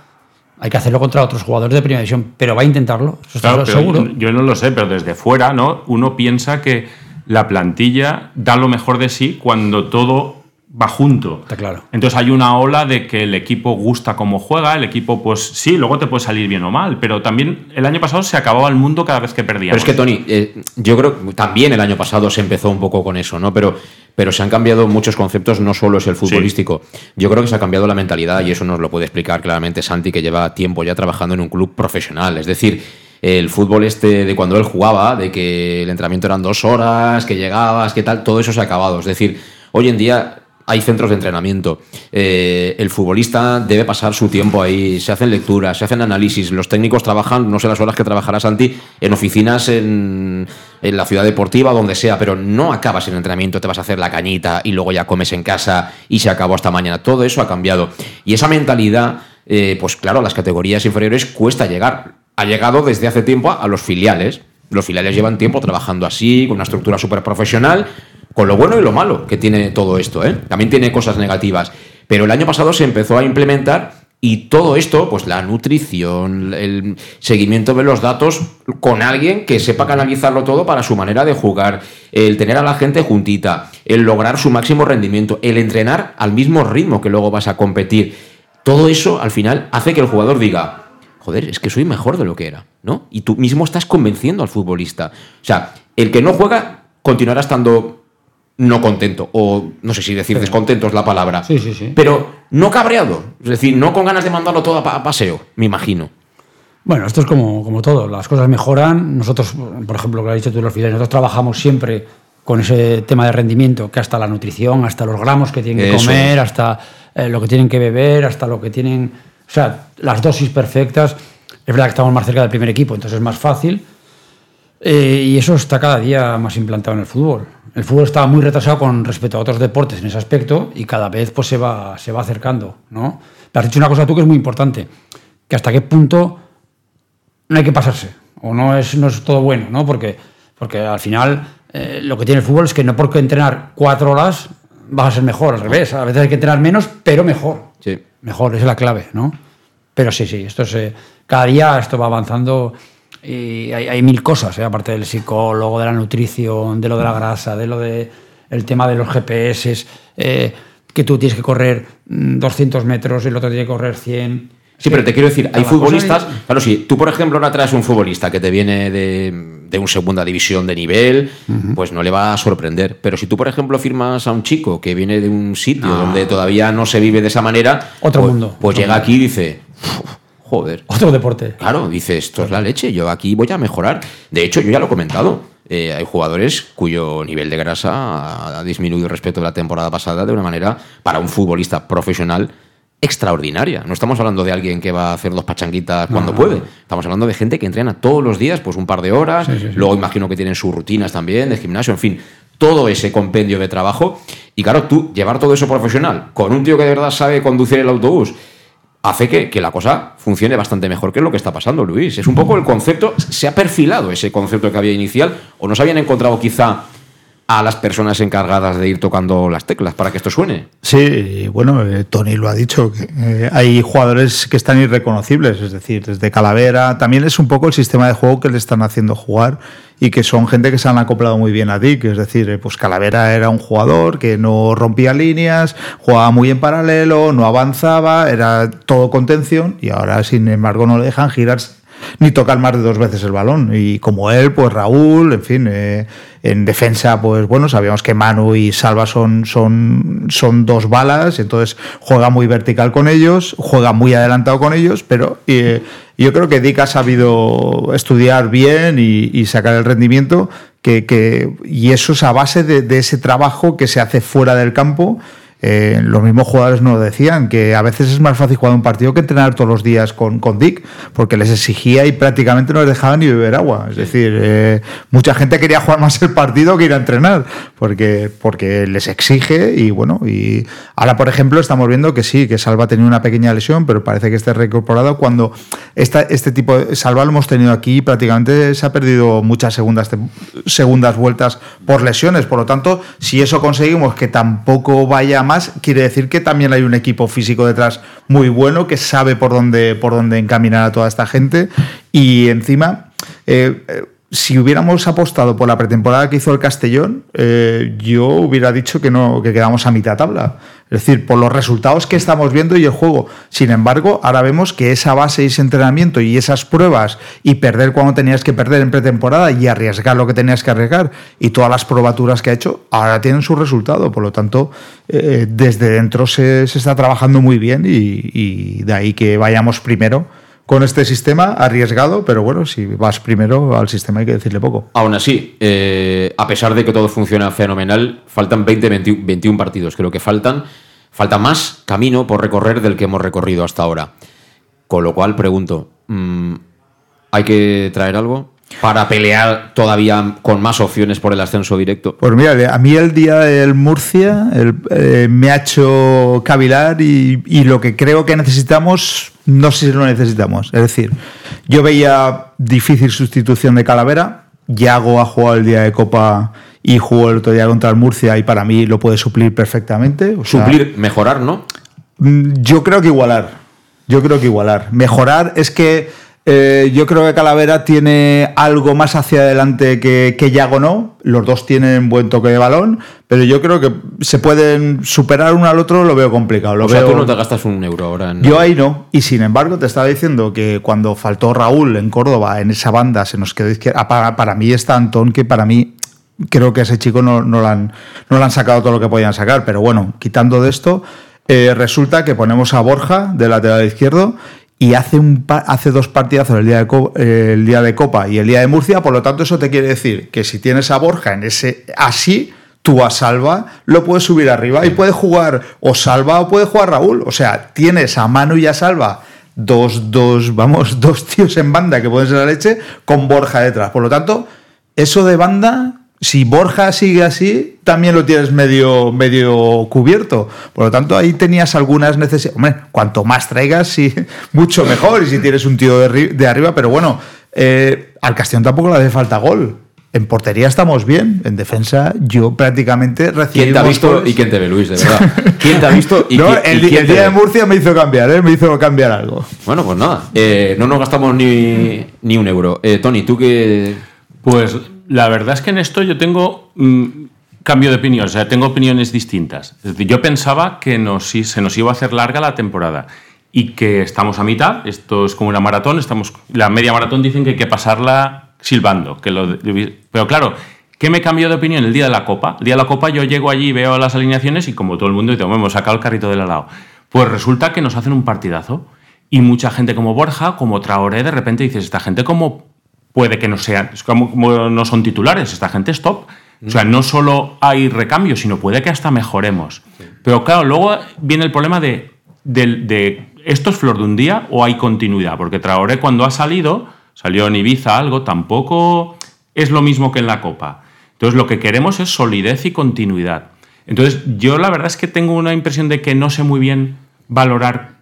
hay que hacerlo contra otros jugadores de primera división, pero va a intentarlo. Eso está Claro, seguro. Yo no lo sé, pero desde fuera, ¿no? Uno piensa que la plantilla da lo mejor de sí cuando todo va junto. Está claro. Entonces hay una ola de que el equipo gusta cómo juega, el equipo, pues sí, luego te puede salir bien o mal, pero también el año pasado se acababa el mundo cada vez que Pero perdíamos. es que, Tony, eh, yo creo que también el año pasado se empezó un poco con eso, ¿no? Pero, pero se han cambiado muchos conceptos, no solo es el futbolístico. Yo creo que se ha cambiado la mentalidad y eso nos lo puede explicar claramente Santi, que lleva tiempo ya trabajando en un club profesional. Es decir, el fútbol este de cuando él jugaba, de que el entrenamiento eran dos horas, que llegabas, que tal, todo eso se ha acabado. Es decir, hoy en día hay centros de entrenamiento. Eh, el futbolista debe pasar su tiempo ahí. Se hacen lecturas, se hacen análisis. Los técnicos trabajan, no sé las horas que trabajará Santi, en oficinas en, en la ciudad deportiva, donde sea, pero no acabas el entrenamiento, te vas a hacer la cañita y luego ya comes en casa y se acabó hasta mañana. Todo eso ha cambiado. Y esa mentalidad, eh, pues claro, a las categorías inferiores cuesta llegar. Ha llegado desde hace tiempo a, a los filiales. Los filiales llevan tiempo trabajando así, con una estructura súper profesional, con lo bueno y lo malo que tiene todo esto. ¿eh? También tiene cosas negativas. Pero el año pasado se empezó a implementar y todo esto, pues la nutrición, el seguimiento de los datos con alguien que sepa canalizarlo todo para su manera de jugar, el tener a la gente juntita, el lograr su máximo rendimiento, el entrenar al mismo ritmo que luego vas a competir. Todo eso al final hace que el jugador diga, joder, es que soy mejor de lo que era, ¿no? Y tú mismo estás convenciendo al futbolista. O sea, el que no juega continuará estando no contento, o no sé si decir descontento es la palabra, Sí, sí, sí. pero no cabreado, es decir, no con ganas de mandarlo todo a pa- a paseo, me imagino. Bueno, esto es como, como todo, las cosas mejoran. Nosotros, por ejemplo, lo que has dicho tú los filiales, nosotros trabajamos siempre con ese tema de rendimiento, que hasta la nutrición, hasta los gramos que tienen que Eso comer, hasta eh, lo que tienen que beber, hasta lo que tienen. O sea, las dosis perfectas. Es verdad que estamos más cerca del primer equipo, entonces es más fácil. Eh, y eso está cada día más implantado en el fútbol. El fútbol está muy retrasado con respecto a otros deportes en ese aspecto y cada vez pues, se, va, se va acercando. ¿no? Pero has dicho una cosa tú que es muy importante, que hasta qué punto no hay que pasarse, o no es, no es todo bueno, ¿no? Porque, porque al final eh, lo que tiene el fútbol es que no porque entrenar cuatro horas vas a ser mejor, al revés. A veces hay que entrenar menos, pero mejor. Sí. Mejor, esa es la clave, ¿no? Pero sí, sí, esto es, eh, cada día esto va avanzando y hay, hay mil cosas, ¿eh? aparte del psicólogo, de la nutrición, de lo de la grasa, de lo de el tema de los GPS, eh, que tú tienes que correr mm, 200 metros y el otro tiene que correr 100. Sí, pero te quiero decir, hay futbolistas. Claro, si tú, por ejemplo, ahora traes un futbolista que te viene de, de un segunda división de nivel, pues no le va a sorprender. Pero si tú, por ejemplo, firmas a un chico que viene de un sitio donde todavía no se vive de esa manera, Otro pues, mundo. Pues Otro llega mundo. aquí y dice. Joder. Otro deporte. Claro, dice, esto es la leche, yo aquí voy a mejorar. De hecho, yo ya lo he comentado. eh, hay jugadores cuyo nivel de grasa ha disminuido respecto a la temporada pasada de una manera, para un futbolista profesional, extraordinaria. No estamos hablando de alguien que va a hacer dos pachanguitas cuando puede. Estamos hablando de gente que entrena todos los días, pues un par de horas. Luego imagino que tienen sus rutinas también de gimnasio, en fin, todo ese compendio de trabajo. Y claro, tú llevar todo eso profesional con un tío que de verdad sabe conducir el autobús hace que, que la cosa funcione bastante mejor que lo que está pasando, Luis. Es un poco el concepto, se ha perfilado ese concepto que había inicial, o no se habían encontrado quizá a las personas encargadas de ir tocando las teclas para que esto suene. Sí, bueno, eh, Tony lo ha dicho, eh, hay jugadores que están irreconocibles, es decir, desde Calavera, también es un poco el sistema de juego que le están haciendo jugar y que son gente que se han acoplado muy bien a Dick, es decir, eh, pues Calavera era un jugador que no rompía líneas, jugaba muy en paralelo, no avanzaba, era todo contención y ahora sin embargo no le dejan girar ni tocar más de dos veces el balón. Y como él, pues Raúl, en fin, eh, en defensa, pues bueno, sabíamos que Manu y Salva son, son, son dos balas, entonces juega muy vertical con ellos, juega muy adelantado con ellos, pero eh, yo creo que Dick ha sabido estudiar bien y, sacar el rendimiento. Que, y eso es a base de ese trabajo que se hace fuera del campo eh, los mismos jugadores nos decían que a veces es más fácil jugar un partido que entrenar todos los días con, con Dick, porque les exigía y prácticamente no les dejaba ni beber agua. Es decir, eh, mucha gente quería jugar más el partido que ir a entrenar, porque, porque les exige y bueno, y ahora por ejemplo estamos viendo que sí, que Salva ha tenido una pequeña lesión, pero parece que esté reincorporado cuando esta, este tipo de Salva lo hemos tenido aquí, prácticamente se ha perdido muchas segundas, segundas vueltas por lesiones, por lo tanto, si eso conseguimos que tampoco vaya más, quiere decir que también hay un equipo físico detrás muy bueno que sabe por dónde, por dónde encaminar a toda esta gente y encima... eh, eh, si hubiéramos apostado por la pretemporada que hizo el Castellón, eh, yo hubiera dicho que no, que quedamos a mitad tabla. Es decir, por los resultados que estamos viendo y el juego. Sin embargo, ahora vemos que esa base y ese entrenamiento y esas pruebas y perder cuando tenías que perder en pretemporada y arriesgar lo que tenías que arriesgar y todas las probaturas que ha hecho, ahora tienen su resultado. Por lo tanto, eh, desde dentro se, está trabajando muy bien y de ahí que vayamos primero con este sistema arriesgado, pero bueno, si vas primero al sistema hay que decirle poco. Aún así, eh, a pesar de que todo funciona fenomenal, faltan 20, 21, 21 partidos, creo que faltan. Falta más camino por recorrer del que hemos recorrido hasta ahora. Con lo cual, pregunto, mm, ¿hay que traer algo para pelear todavía con más opciones por el ascenso directo? Pues mira, a mí el día del Murcia el- eh, me ha hecho cavilar y, y lo que creo que necesitamos, no sé si lo necesitamos. Es decir, yo veía difícil sustitución de Calavera, Yago ha jugado el día de Copa y jugó el otro día contra el Murcia y para mí lo puede suplir perfectamente. O sea, Suplir, mejorar, ¿no? Mm, Yo creo que igualar. Yo creo que igualar. Mejorar es que eh, yo creo que Calavera tiene algo más hacia adelante que, que Yago no. Los dos tienen buen toque de balón, pero yo creo que se pueden superar uno al otro, lo veo complicado. Lo o sea, veo... tú no te gastas un euro ahora en... Yo ahí no. Y sin embargo, te estaba diciendo que cuando faltó Raúl en Córdoba, en esa banda, se nos quedó izquierda. Para, para mí está Antón, que para mí creo que a ese chico no, no, le han, no le han sacado todo lo que podían sacar. Pero bueno, quitando de esto, eh, resulta que ponemos a Borja de lateral izquierdo y hace, un hace dos partidazos el día, de Co- eh, el día de Copa y el día de Murcia. Por lo tanto, eso te quiere decir que si tienes a Borja en ese así, tú a Salva lo puedes subir arriba y puede jugar o Salva o puede jugar Raúl. O sea, tienes a Manu y a Salva dos, dos, vamos, *laughs* dos tíos en banda que pueden ser la leche con Borja detrás. Por lo tanto, eso de banda, si Borja sigue así, también lo tienes medio, medio cubierto. Por lo tanto, ahí tenías algunas necesidades. Hombre, cuanto más traigas, sí, *laughs* mucho mejor. Y si tienes un tío de, arri- de arriba, pero bueno, eh, al Castellón tampoco le hace falta gol. En portería estamos bien, en defensa yo prácticamente recibí ¿Quién te ha visto y quién te ve, Luis, de verdad? ¿Quién te ha visto y, *laughs* no, quién- el, y di- quién el te día de ve? Murcia me hizo cambiar, ¿eh? me hizo cambiar algo. Bueno, pues nada, eh, no nos gastamos ni, ni un euro. Eh, Tony, tú que... Pues la verdad es que en esto yo tengo mm, cambio de opinión, o sea, tengo opiniones distintas. Yo pensaba que se nos iba a hacer larga la temporada y que estamos a mitad. Esto es como una maratón. Estamos, la media maratón dicen que hay que pasarla silbando. Que lo, pero claro, ¿qué me cambió de opinión el día de la Copa? El día de la Copa yo llego allí, veo las alineaciones y como todo el mundo dice, hemos sacado el carrito del lado. Pues resulta que nos hacen un partidazo. Y mucha gente como Borja, como Traoré, de repente dices, esta gente como puede que no sean, como, como no son titulares, esta gente es top. O sea, no solo hay recambios, sino puede que hasta mejoremos. Pero claro, luego viene el problema de, de, de, ¿esto es flor de un día o hay continuidad? Porque Traoré cuando ha salido, salió en Ibiza algo, tampoco es lo mismo que en la Copa. Entonces lo que queremos es solidez y continuidad. Entonces yo la verdad es que tengo una impresión de que no sé muy bien valorar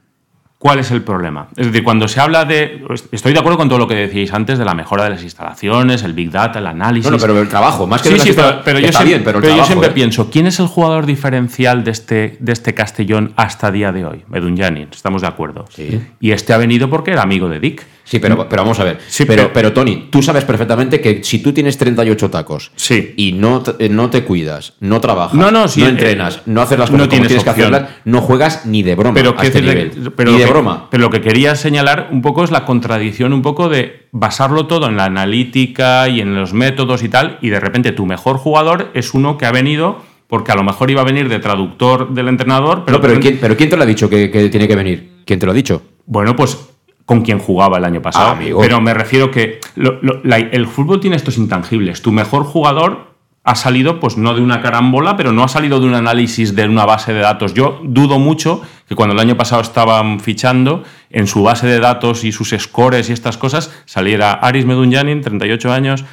¿Cuál es el problema? Es decir, cuando se habla de. Estoy de acuerdo con todo lo que decíais antes de la mejora de las instalaciones, el Big Data, el análisis. Bueno, pero el trabajo, más que sí, sí, pero, pero, yo siempre, bien, pero, el pero yo trabajo, siempre ¿eh? pienso, ¿quién es el jugador diferencial de este, de este Castellón hasta día de hoy? Medunjanin, estamos de acuerdo. Sí. Y este ha venido porque era amigo de Dick. Sí, pero, pero vamos a ver. Sí, pero, pero- pero, Tony, tú sabes perfectamente que si tú tienes 38 tacos Sí. y no te, eh, no te cuidas, no trabajas, No, no, sí, entrenas, eh, no haces las no cosas como tienes que hacerlas, no juegas ni de broma Pero, a ¿qué este nivel. pero ni de que- broma. Pero lo que quería señalar un poco es la contradicción un poco de basarlo todo en la analítica y en los métodos y tal, y de repente tu mejor jugador es uno que ha venido porque a lo mejor iba a venir de traductor del entrenador, pero, No, pero, ¿quién, pero ¿quién te lo ha dicho que, que tiene que venir? ¿Quién te lo ha dicho? Bueno, pues con quien jugaba el año pasado. Ah, amigo. Pero me refiero que lo- lo- la- el fútbol tiene estos intangibles. Tu mejor jugador ha salido, pues no de una carambola, pero no ha salido de un análisis de una base de datos. Yo dudo mucho que cuando el año pasado estaban fichando, en su base de datos y sus scores y estas cosas, saliera Aris Medunjanin, 38 años.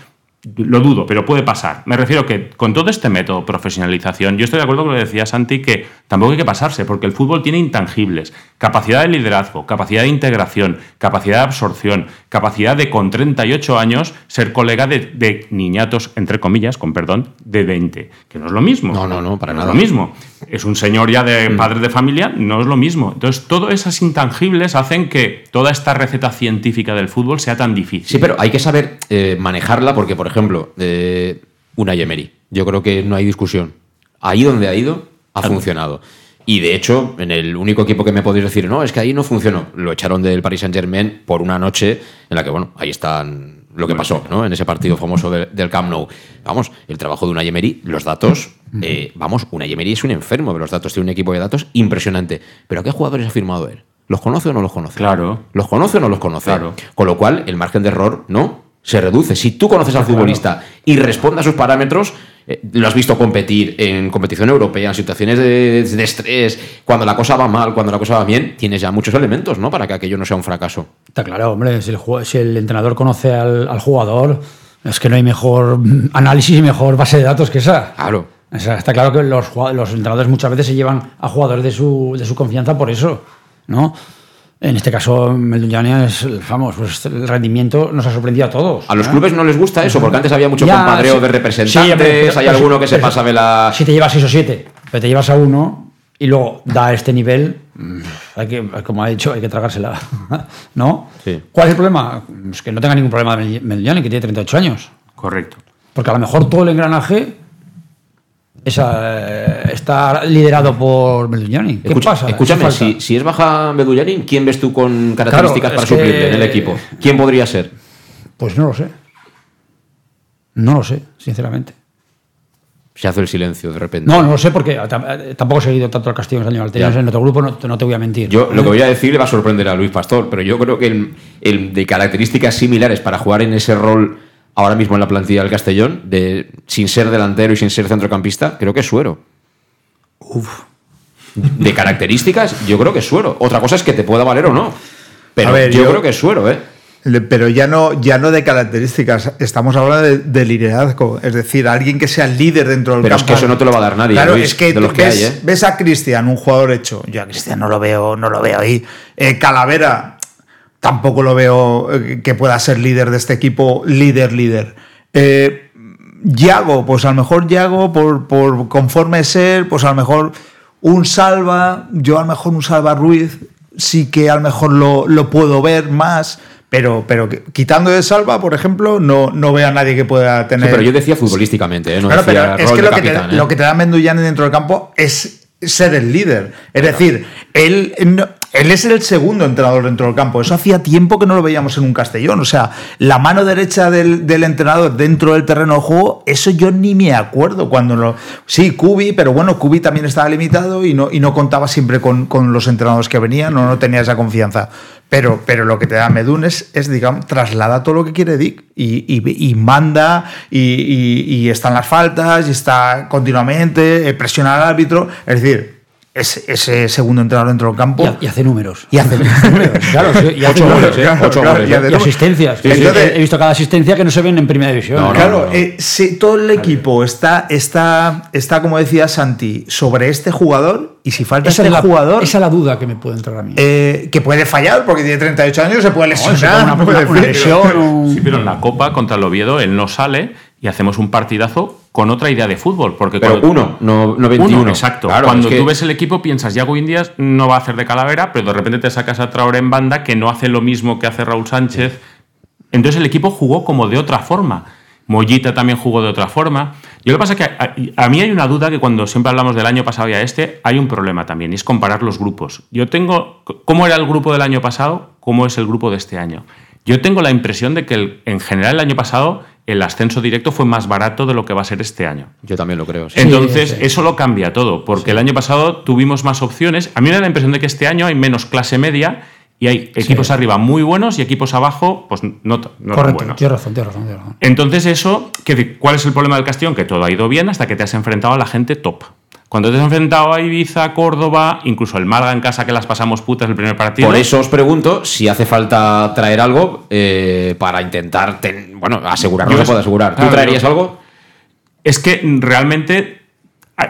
Lo dudo, pero puede pasar. Me refiero que con todo este método, profesionalización, yo estoy de acuerdo con lo que decía Santi, que tampoco hay que pasarse, porque el fútbol tiene intangibles. Capacidad de liderazgo, capacidad de integración, capacidad de absorción, capacidad de con 38 años ser colega de, de niñatos, entre comillas, con perdón, de 20. Que no es lo mismo. No, no, no, para No nada. Es lo mismo. Es un señor ya de padre de familia, no es lo mismo. Entonces, todas esas intangibles hacen que toda esta receta científica del fútbol sea tan difícil. Sí, pero hay que saber eh, manejarla porque, por ejemplo, eh, una Emery, yo creo que no hay discusión. Ahí donde ha ido, ha funcionado. Y de hecho, en el único equipo que me podéis decir, no, es que ahí no funcionó, lo echaron del Paris Saint Germain por una noche en la que, bueno, ahí están lo que pasó, ¿no? En ese partido famoso de- del Camp Nou. Vamos, el trabajo de una Emery, los datos, eh, vamos, una Emery es un enfermo de los datos, tiene un equipo de datos impresionante. Pero ¿a qué jugadores ha firmado él? ¿Los conoce o no los conoce? Claro. ¿Los conoce o no los conoce? Claro. Con lo cual, el margen de error no se reduce. Si tú conoces al futbolista y responde a sus parámetros, eh, lo has visto competir en competición europea, en situaciones de, de estrés, cuando la cosa va mal, cuando la cosa va bien, tienes ya muchos elementos, ¿no? Para que aquello no sea un fracaso. Está claro, hombre, si el, ju- si el entrenador conoce al, al jugador, es que no hay mejor *laughs* análisis y mejor base de datos que esa. Claro. O sea, está claro que los, los entrenadores muchas veces se llevan a jugadores de su, de su confianza por eso, ¿no? En este caso, Melduniani es, vamos, pues el rendimiento nos ha sorprendido a todos. A los ¿no? clubes no les gusta eso, porque antes había mucho Ya, compadreo sí. de representantes, pero- hay pero- alguno que se pero- pasa de la... Si te llevas seis o siete, pero te llevas a uno y luego da este nivel, mm, hay que, como ha dicho, hay que tragársela. *laughs* ¿No? Sí. ¿Cuál es el problema? Es que no tenga ningún problema Melduniani, que tiene 38 años. Correcto. Porque a lo mejor todo el engranaje esa, eh, está liderado por Melduniani. ¿Qué Escucha- pasa? Escúchame, si, si es baja Medullarín, ¿quién ves tú con características Claro, para que- suplirle en el equipo? ¿Quién podría ser? Pues no lo sé. No lo sé, sinceramente. Se hace el silencio de repente. No, no lo sé porque eh, tampoco he seguido tanto el Castillo este año. Al tener Ya. en otro grupo no, te- no te voy a mentir. Yo lo que voy a decir le va a sorprender a Luis Pastor, pero yo creo que el, el de características similares para jugar en ese rol ahora mismo en la plantilla del Castellón, de sin ser delantero y sin ser centrocampista, creo que es Suero. De características, yo creo que es Suero. Otra cosa es que te pueda valer o no. Pero ver, yo, yo- creo que es Suero, ¿eh? Pero ya no, ya no de características, estamos hablando de, de liderazgo, es decir, alguien que sea el líder dentro del Pero es campo. que eso no te lo va a dar nadie, Claro, Luis, es que, de los que ves, hay, ¿eh? ves a Cristian, un jugador hecho. Yo a Cristian no lo veo, no lo veo ahí. Eh, Calavera, tampoco lo veo eh, que pueda ser líder de este equipo, líder, líder. Eh, Yago, pues a lo mejor Yago, por, por conforme ser, pues a lo mejor un Salva, yo a lo mejor un Salva Ruiz, sí que a lo mejor lo, lo puedo ver más, pero, pero quitando de Salva, por ejemplo, no, no veo a nadie que pueda Sí, tener... pero yo decía futbolísticamente, ¿eh? No Claro, decía pero es que lo que, te, ¿eh? lo que te da Mendullane dentro del campo es ser el líder. Es decir, él no, él es el segundo entrenador dentro del campo. Eso hacía tiempo que no lo veíamos en un Castellón. O sea, la mano derecha del, entrenador dentro del terreno de juego, eso yo ni me acuerdo cuando lo. Sí, Cubi, pero bueno, Cubi también estaba limitado y no, y no contaba siempre con, los entrenadores que venían, no, no tenía esa confianza. Pero, pero lo que te da Medun es, digamos, traslada todo lo que quiere Dick y, y, y manda y, y, están las faltas y está continuamente, eh, presiona al árbitro. Es decir, ese, ese, segundo entrenador dentro del campo. Y, y hace números. Y hace *laughs* números. claro, y hace Ocho números. goles, ¿eh? Ocho claro, goles. y hace Y asistencias. Sí, sí. Entonces, he visto cada asistencia que no se ven en primera división. No, no, Claro, eh, si todo el equipo está, está, está, como decía Santi, sobre este jugador y si falta esa este es la, jugador, esa es la duda que me puede entrar a mí. eh, que puede fallar porque tiene 38 años, se puede lesionar. una, puede una- lesión *laughs* Sí, pero en la Copa contra el Oviedo él no sale y hacemos un partidazo con otra idea de fútbol. Porque Pero uno, no, no 21. Uno, exacto. Claro, Cuando es que- tú ves el equipo piensas, Yago Indias no va a hacer de calavera, pero de repente te sacas a Traoré en banda que no hace lo mismo que hace Raúl Sánchez. Entonces el equipo jugó como de otra forma. Mollita también jugó de otra forma. Yo lo que pasa es que a, a mí hay una duda que cuando siempre hablamos del año pasado y a este, hay un problema también, y es comparar los grupos. Yo tengo, ¿cómo era el grupo del año pasado? ¿Cómo es el grupo de este año? Yo tengo la impresión de que el- en general el año pasado el ascenso directo fue más barato de lo que va a ser este año. Yo también lo creo. sí. Entonces, sí. eso lo cambia todo, porque el año pasado tuvimos más opciones. A mí me da la impresión de que este año hay menos clase media y hay equipos arriba muy buenos y equipos abajo, pues no, no tan Correcto, buenos. tienes razón, tienes razón, tienes razón. Entonces, eso, ¿qué- ¿cuál es el problema del Castellón? Que todo ha ido bien hasta que te has enfrentado a la gente top. Cuando te has enfrentado a Ibiza, Córdoba, incluso el Málaga en casa que las pasamos putas el primer partido. Por eso os pregunto si hace falta traer algo eh, para intentar, ten- bueno, asegurar es- puede asegurar. claro, ¿Tú traerías yo- algo? Es que realmente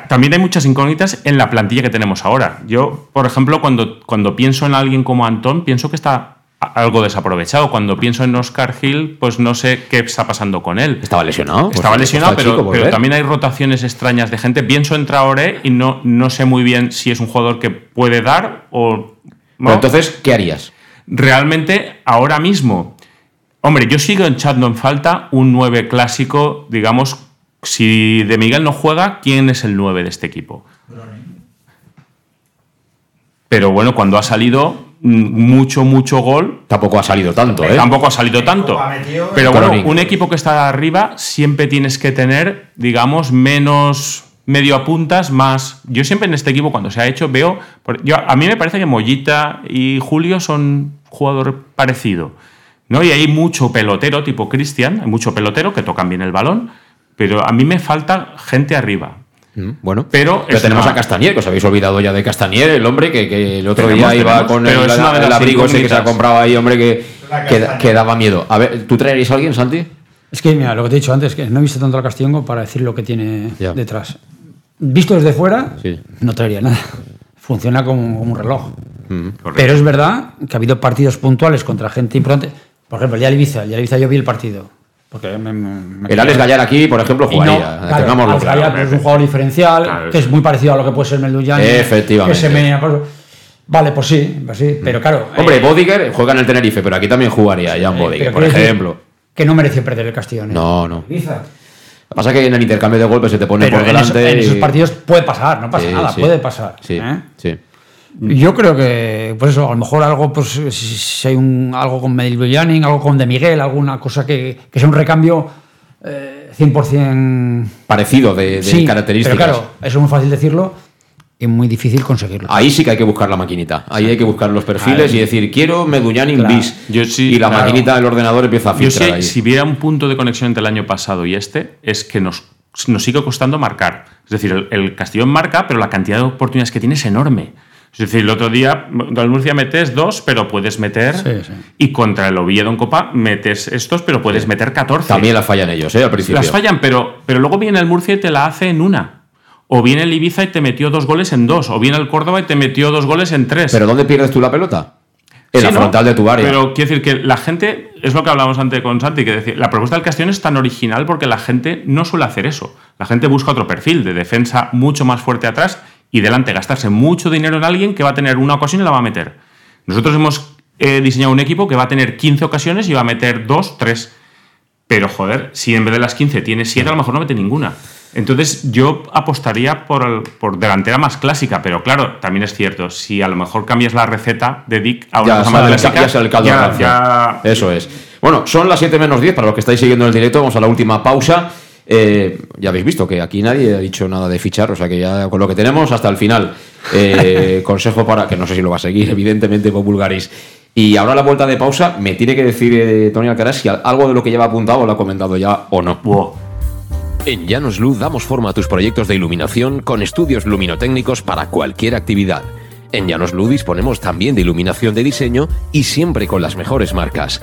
también hay muchas incógnitas en la plantilla que tenemos ahora. Yo, por ejemplo, cuando, cuando pienso en alguien como Antón, pienso que está algo desaprovechado. Cuando pienso en Oscar Hill, pues no sé qué está pasando con él. Estaba lesionado. Estaba Pues lesionado, pero, chico pero volver. también hay rotaciones extrañas de gente. Pienso en Traoré y no, no sé muy bien si es un jugador que puede dar o... entonces, ¿qué harías? Realmente, ahora mismo, hombre, yo sigo echando en falta un 9 clásico, digamos, si de Miguel no juega, ¿quién es el 9 de este equipo? Pero bueno, cuando ha salido mucho, mucho gol, Tampoco ha salido tanto, ¿eh? tampoco ha salido tanto. Pero bueno, un equipo que está arriba siempre tienes que tener, digamos, menos medio a puntas, más. Yo siempre en este equipo, cuando se ha hecho, veo. Yo, a mí me parece que Mollita y Julio son jugador parecido. ¿no? Y hay mucho pelotero, tipo Cristian, hay mucho pelotero que tocan bien el balón, pero a mí me falta gente arriba. Mm, Bueno, Pero es tenemos una- a Castañer, que os habéis olvidado ya de Castañer, el hombre que, que el otro Tenemos, día iba tenemos, con pero el, abrigo ese que se ha comprado ahí, hombre, que, que, que daba miedo. A ver, ¿tú traerías a alguien, Santi? Es que, mira, lo que te he dicho antes, que no he visto tanto al Castellón como para decir lo que tiene Ya. detrás. Visto desde fuera, Sí. no traería nada. *laughs* Funciona como, como un reloj. Correcto. Pero es verdad que ha habido partidos puntuales contra gente importante. Por ejemplo, el día de Ibiza, el día de Ibiza yo vi el partido. Porque me, me- me- El Alex Gallar aquí, por ejemplo, Y no, jugaría. claro, tengámoslo Alex claro. Gallar, es un jugador diferencial, Claro. que es muy parecido a lo que puede ser Melduyani. Efectivamente. Que se me- pues, vale, pues sí, pues sí, pero claro. Hombre, eh, Bodiger juega en el Tenerife, pero aquí también jugaría Jan eh, Bodiger, por ejemplo. Que no mereció perder el Castellón. ¿eh? No, no. Ibiza. Lo que pasa es que en el intercambio de golpes se te pone Pero por en, eso- delante. en esos partidos puede pasar, no pasa Sí, nada, sí. puede pasar. Sí, ¿eh? sí. Yo creo que, pues eso, a lo mejor algo, pues si, si hay un, algo con Medellín, algo con De Miguel, alguna cosa que, que sea un recambio eh, 100%. Parecido de, de sí, características. Pero claro, eso es muy fácil decirlo y muy difícil conseguirlo. Ahí sí que hay que buscar la maquinita. Ahí hay que buscar los perfiles y decir, quiero Meduñán in Claro. bis. Yo sí, y la claro. maquinita del ordenador empieza a Yo filtrar sé, ahí. si hubiera un punto de conexión entre el año pasado y este, es que nos, nos sigue costando marcar. Es decir, el, el Castellón marca, pero la cantidad de oportunidades que tiene es enorme. Es decir, el otro día, contra el Murcia metes dos, pero puedes meter. Sí, sí. Y contra el Oviedo en Copa metes estos, pero puedes meter 14. También la fallan ellos, ¿eh? Al principio. Las fallan, pero, pero luego viene el Murcia y te la hace en una. O viene el Ibiza y te metió dos goles en dos. O viene el Córdoba y te metió dos goles en tres. Pero ¿dónde pierdes tú la pelota? En la ¿no? frontal de tu área. Pero quiero decir que la gente, es lo que hablábamos antes con Santi, que decir, la propuesta del Castellón es tan original porque la gente no suele hacer eso. La gente busca otro perfil de defensa mucho más fuerte atrás y delante gastarse mucho dinero en alguien que va a tener una ocasión y la va a meter. Nosotros hemos eh, diseñado un equipo que va a tener 15 ocasiones y va a meter 2, 3. Pero joder, si en vez de las 15 tiene 7, a lo mejor no mete ninguna. Entonces yo apostaría por, por, delantera más clásica, pero claro, también es cierto, si a lo mejor cambias la receta de Dick a una cosa más clásica, ya, Eso es. Bueno, son las 7 menos 10 para los que estáis siguiendo el directo, vamos a la última pausa. Eh, ya habéis visto que aquí nadie ha dicho nada de fichar, o sea que ya con lo que tenemos hasta el final. Eh, *laughs* consejo para, que no sé si lo va a seguir, evidentemente, por Bulgaris. Y ahora la vuelta de pausa, me tiene que decir eh, Tony Alcaraz si algo de lo que lleva apuntado lo ha comentado ya o no. En Llanos Luz damos forma a tus proyectos de iluminación con estudios luminotécnicos para cualquier actividad. En Llanos Luz disponemos también de iluminación de diseño y siempre con las mejores marcas.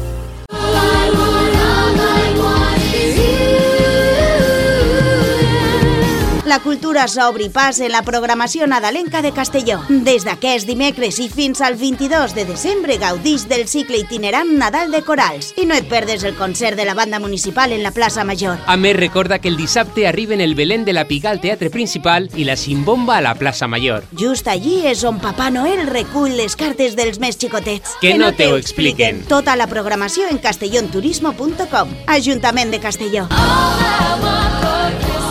La cultura s'obri pas en la programació nadalenca de Castelló. Des d'aquest dimecres i fins al 22 de desembre gaudix del cicle itinerant Nadal de Corals i no et perdes el concert de la banda municipal en la plaça Major. A més, recorda que el dissabte arriben el Belén de la Piga al Teatre Principal i la Simbomba a la plaça Major. Just allí és on Papà Noel recull les cartes dels més xicotets. Que, que no, no te ho expliquen. Tota la programació en castellonturismo.com. Ajuntament de Castelló. Oh,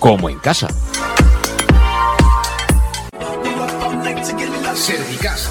como en casa.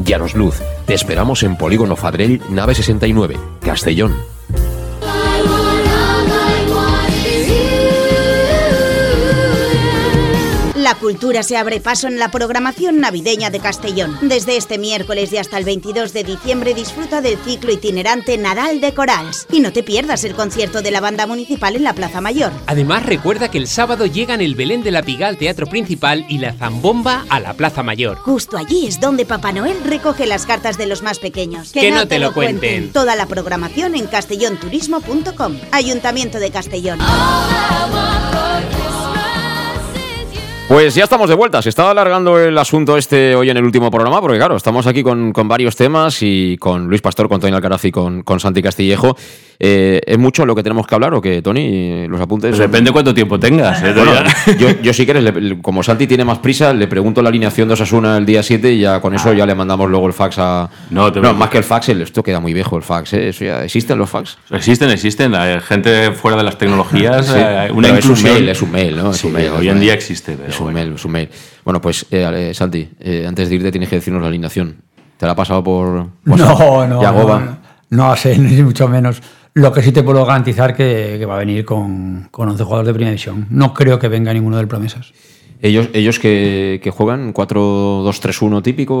Llanos Luz, te esperamos en Polígono Fadrell, nave 69, Castellón. La cultura se abre paso en la programación navideña de Castellón. Desde este miércoles y hasta el 22 de diciembre disfruta del ciclo itinerante Nadal de Corals. Y no te pierdas el concierto de la banda municipal en la Plaza Mayor. Además, recuerda que el sábado llegan el Belén de la Piga al Teatro Principal y la Zambomba a la Plaza Mayor. Justo allí es donde Papá Noel recoge las cartas de los más pequeños. Que no te lo cuenten. Toda la programación en castellonturismo.com. Ayuntamiento de Castellón. Pues ya estamos de vuelta. Se estaba alargando el asunto este hoy en el último programa, porque claro, estamos aquí con, con varios temas y con Luis Pastor, con Tony Alcaraz y con, con Santi Castillejo. Eh, ¿Es mucho lo que tenemos que hablar o que, Tony? Los apuntes. Pues depende cuánto tiempo tengas. ¿eh? Bueno, *laughs* yo, yo si quieres, le- como Santi tiene más prisa, le pregunto la alineación de Osasuna el día 7 y ya con eso ya le mandamos luego el fax a. No, te- más que el fax, el- esto queda muy viejo el fax, ¿eh? Eso ya, ¿Existen los fax? Existen, existen. Hay gente fuera de las tecnologías. *laughs* Sí, eh, una pero es un inclusión. mail, es un mail, ¿no? Es Sí, un mail, hoy en día existe. pero Es un bueno. mail, es un mail. Bueno, pues, eh, Santi, eh, antes de irte tienes que decirnos la alineación. ¿Te la ha pasado por. por No, no, Yagoba? no, no, no sé, *laughs* ni mucho menos. Lo que sí te puedo garantizar que, que va a venir con, con 11 jugadores de primera división. No creo que venga ninguno del Promesas. ¿Ellos, ellos que, que juegan 4-2-3-1 típico?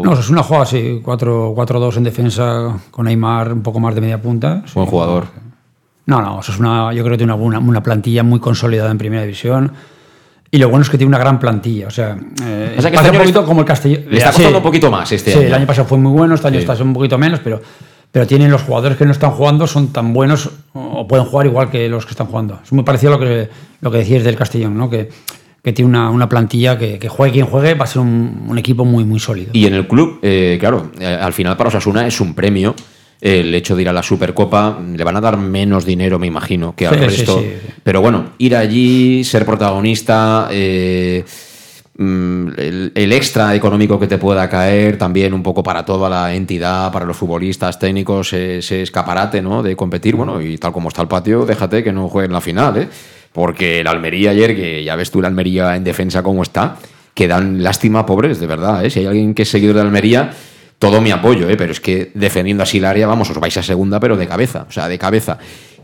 o- No, es una jugada así, 4-4-2 en defensa con Neymar un poco más de media punta. Sí. Buen jugador. No, no, eso es una, yo creo que tiene una, una plantilla muy consolidada en primera división. Y lo bueno es que tiene una gran plantilla. O sea, eh, O sea que pasa este un año poquito como el Castellón. le está costando un poquito más este sí, año. el año pasado fue muy bueno, este año Sí. está un poquito menos, pero, pero tienen los jugadores que no están jugando, son tan buenos o pueden jugar igual que los que están jugando. Es muy parecido a lo que, lo que decías del Castellón, ¿no? que, que tiene una, una plantilla que, que juegue quien juegue, va a ser un, un equipo muy, muy sólido. Y en el club, eh, claro, eh, al final para Osasuna es un premio. El hecho de ir a la Supercopa, le van a dar menos dinero, me imagino, que al Sí, resto. sí, sí. Pero bueno, ir allí, ser protagonista, eh, mm, el, el extra económico que te pueda caer, también un poco para toda la entidad, para los futbolistas técnicos, ese escaparate ¿no? de competir. Bueno, y tal como está el patio, déjate que no juegue en la final, ¿eh? Porque el Almería ayer, que ya ves tú la Almería en defensa cómo está, que dan lástima, pobres, de verdad. ¿eh? Si hay alguien que es seguidor de Almería, todo mi apoyo, ¿eh? pero es que defendiendo así el área, vamos, os vais a segunda, pero de cabeza, o sea, de cabeza.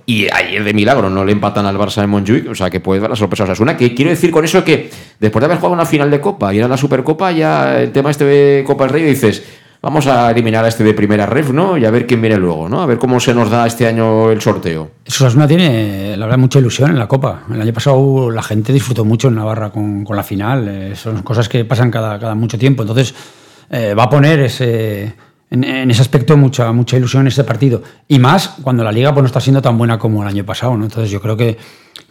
Y ayer de milagro no le empatan al Barça de Montjuic, o sea, que puede dar la sorpresa a Osasuna. Que quiero decir con eso que después de haber jugado una final de Copa y ir a la Supercopa, ya el tema este de Copa del Rey, dices, vamos a eliminar a este de primera ref, ¿no? Y a ver quién viene luego, ¿no? A ver cómo se nos da este año el sorteo. Osasuna tiene, la verdad, mucha ilusión en la Copa. El año pasado la gente disfrutó mucho en Navarra con, con la final. Eh, son cosas que pasan cada, cada mucho tiempo. Entonces, eh, va a poner ese, en, en ese aspecto mucha, mucha ilusión en este partido. Y más cuando la liga pues, no está siendo tan buena como el año pasado. ¿no? Entonces, yo creo que,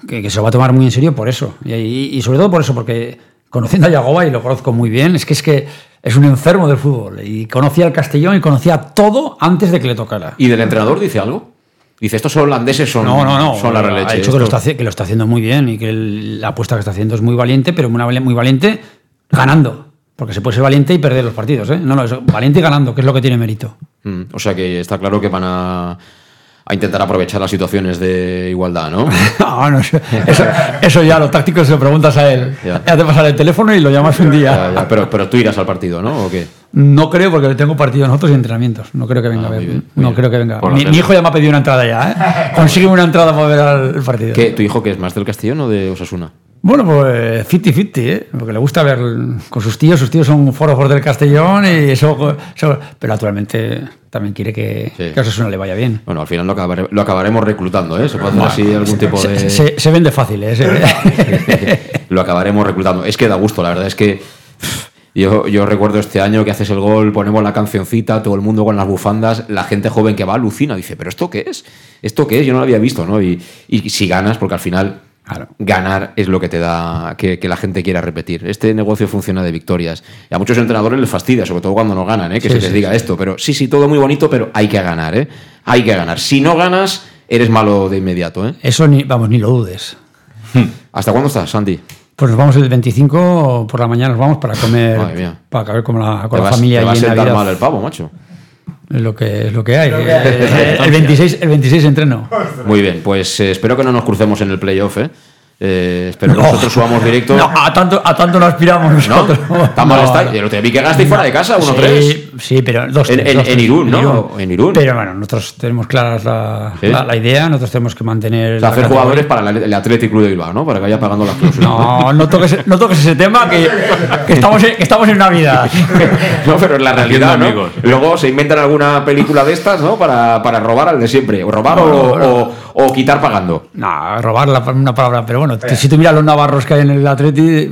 que, que se lo va a tomar muy en serio por eso. Y, y- y sobre todo por eso, porque conociendo a Yagoba, y lo conozco muy bien, es que es que es un enfermo del fútbol. Y conocía al Castellón y conocía todo antes de que le tocara. ¿Y del entrenador dice algo? Dice, estos holandeses son, No, no, no. son la Ha releche. dicho que lo, esto". está, haci- que lo está haciendo muy bien y que el- la apuesta que está haciendo es muy valiente, pero muy, muy valiente ganando. Porque se puede ser valiente y perder los partidos. ¿eh? No, no, es valiente y ganando, que es lo que tiene mérito. Mm, o sea que está claro que van a, a intentar aprovechar las situaciones de igualdad, ¿no? *laughs* No, no, eso, eso- ya, lo táctico se lo preguntas a él. Ya. Ya te pasaré el teléfono y lo llamas un día. Ya, ya, pero, pero tú irás al partido, ¿no? ¿O qué? No creo, porque tengo partido nosotros y entrenamientos. No creo que venga Ah, a ver. muy bien, muy no bien. creo que venga. Mi, mi hijo ya me ha pedido una entrada ya, ¿eh? *laughs* Consigue una entrada para ver al- partido. ¿Qué, ¿Tu hijo que es más del Castellón o de Osasuna? Bueno, pues 50-50, ¿eh? Porque le gusta ver con sus tíos. Sus tíos son forofos del Castellón y eso, eso- Pero naturalmente también quiere que, Sí. que a Osasuna le vaya bien. Bueno, al final lo, acabare- lo acabaremos reclutando, ¿eh? Se puede hacer así algún tipo de... se- se vende fácil, ¿eh? Se- *laughs* lo acabaremos reclutando. Es que da gusto, la verdad es que yo, yo recuerdo este año que haces el gol, ponemos la cancioncita, todo el mundo con las bufandas, la gente joven que va alucina, dice, pero ¿esto qué es? ¿Esto qué es? Yo no lo había visto, ¿no? Y, y si ganas, porque al final Claro. ganar es lo que te da que, que la gente quiera repetir. Este negocio funciona de victorias. Y a muchos entrenadores les fastidia, sobre todo cuando no ganan, ¿eh? que Sí, se les sí, diga esto. Pero sí, sí, todo muy bonito, pero hay que ganar, ¿eh? Hay que ganar. Si no ganas, eres malo de inmediato, ¿eh? Eso ni, vamos, ni lo dudes. ¿Hasta cuándo estás, Santi? Pues nos vamos el 25 por la mañana, nos vamos para comer, para acabar con la, Te con la vas- familia te va a sentar mal el pavo, macho. Es lo que, es lo que hay. Eh, el, 26, el 26 entreno. Muy bien, pues eh, espero que no nos crucemos en el playoff, ¿eh? Eh, espero que No. nosotros subamos directo. No, a tanto, a tanto no aspiramos ¿No? nosotros. Tan mal No, está. no. Yo te vi que gastasteis fuera de casa, 1-3. Sí, sí, pero dos, En- tres, en- dos, en tres. Irún, ¿no? En Irún. Pero bueno, nosotros tenemos claras la, ¿Sí? la- la idea, nosotros tenemos que mantener. O sea, hacer jugadores para el Athletic Club de Bilbao, ¿no? Para que vaya pagando las cláusulas. No, no toques, no toques ese tema que, que estamos, en, que estamos en Navidad. *laughs* No, pero es la realidad, ¿no? amigos. Luego se inventan alguna película de estas, ¿no? Para, para robar al de siempre. O robar o, o- o quitar pagando. No, robar la, una palabra, pero bueno, si tú miras los navarros que hay en el Atleti,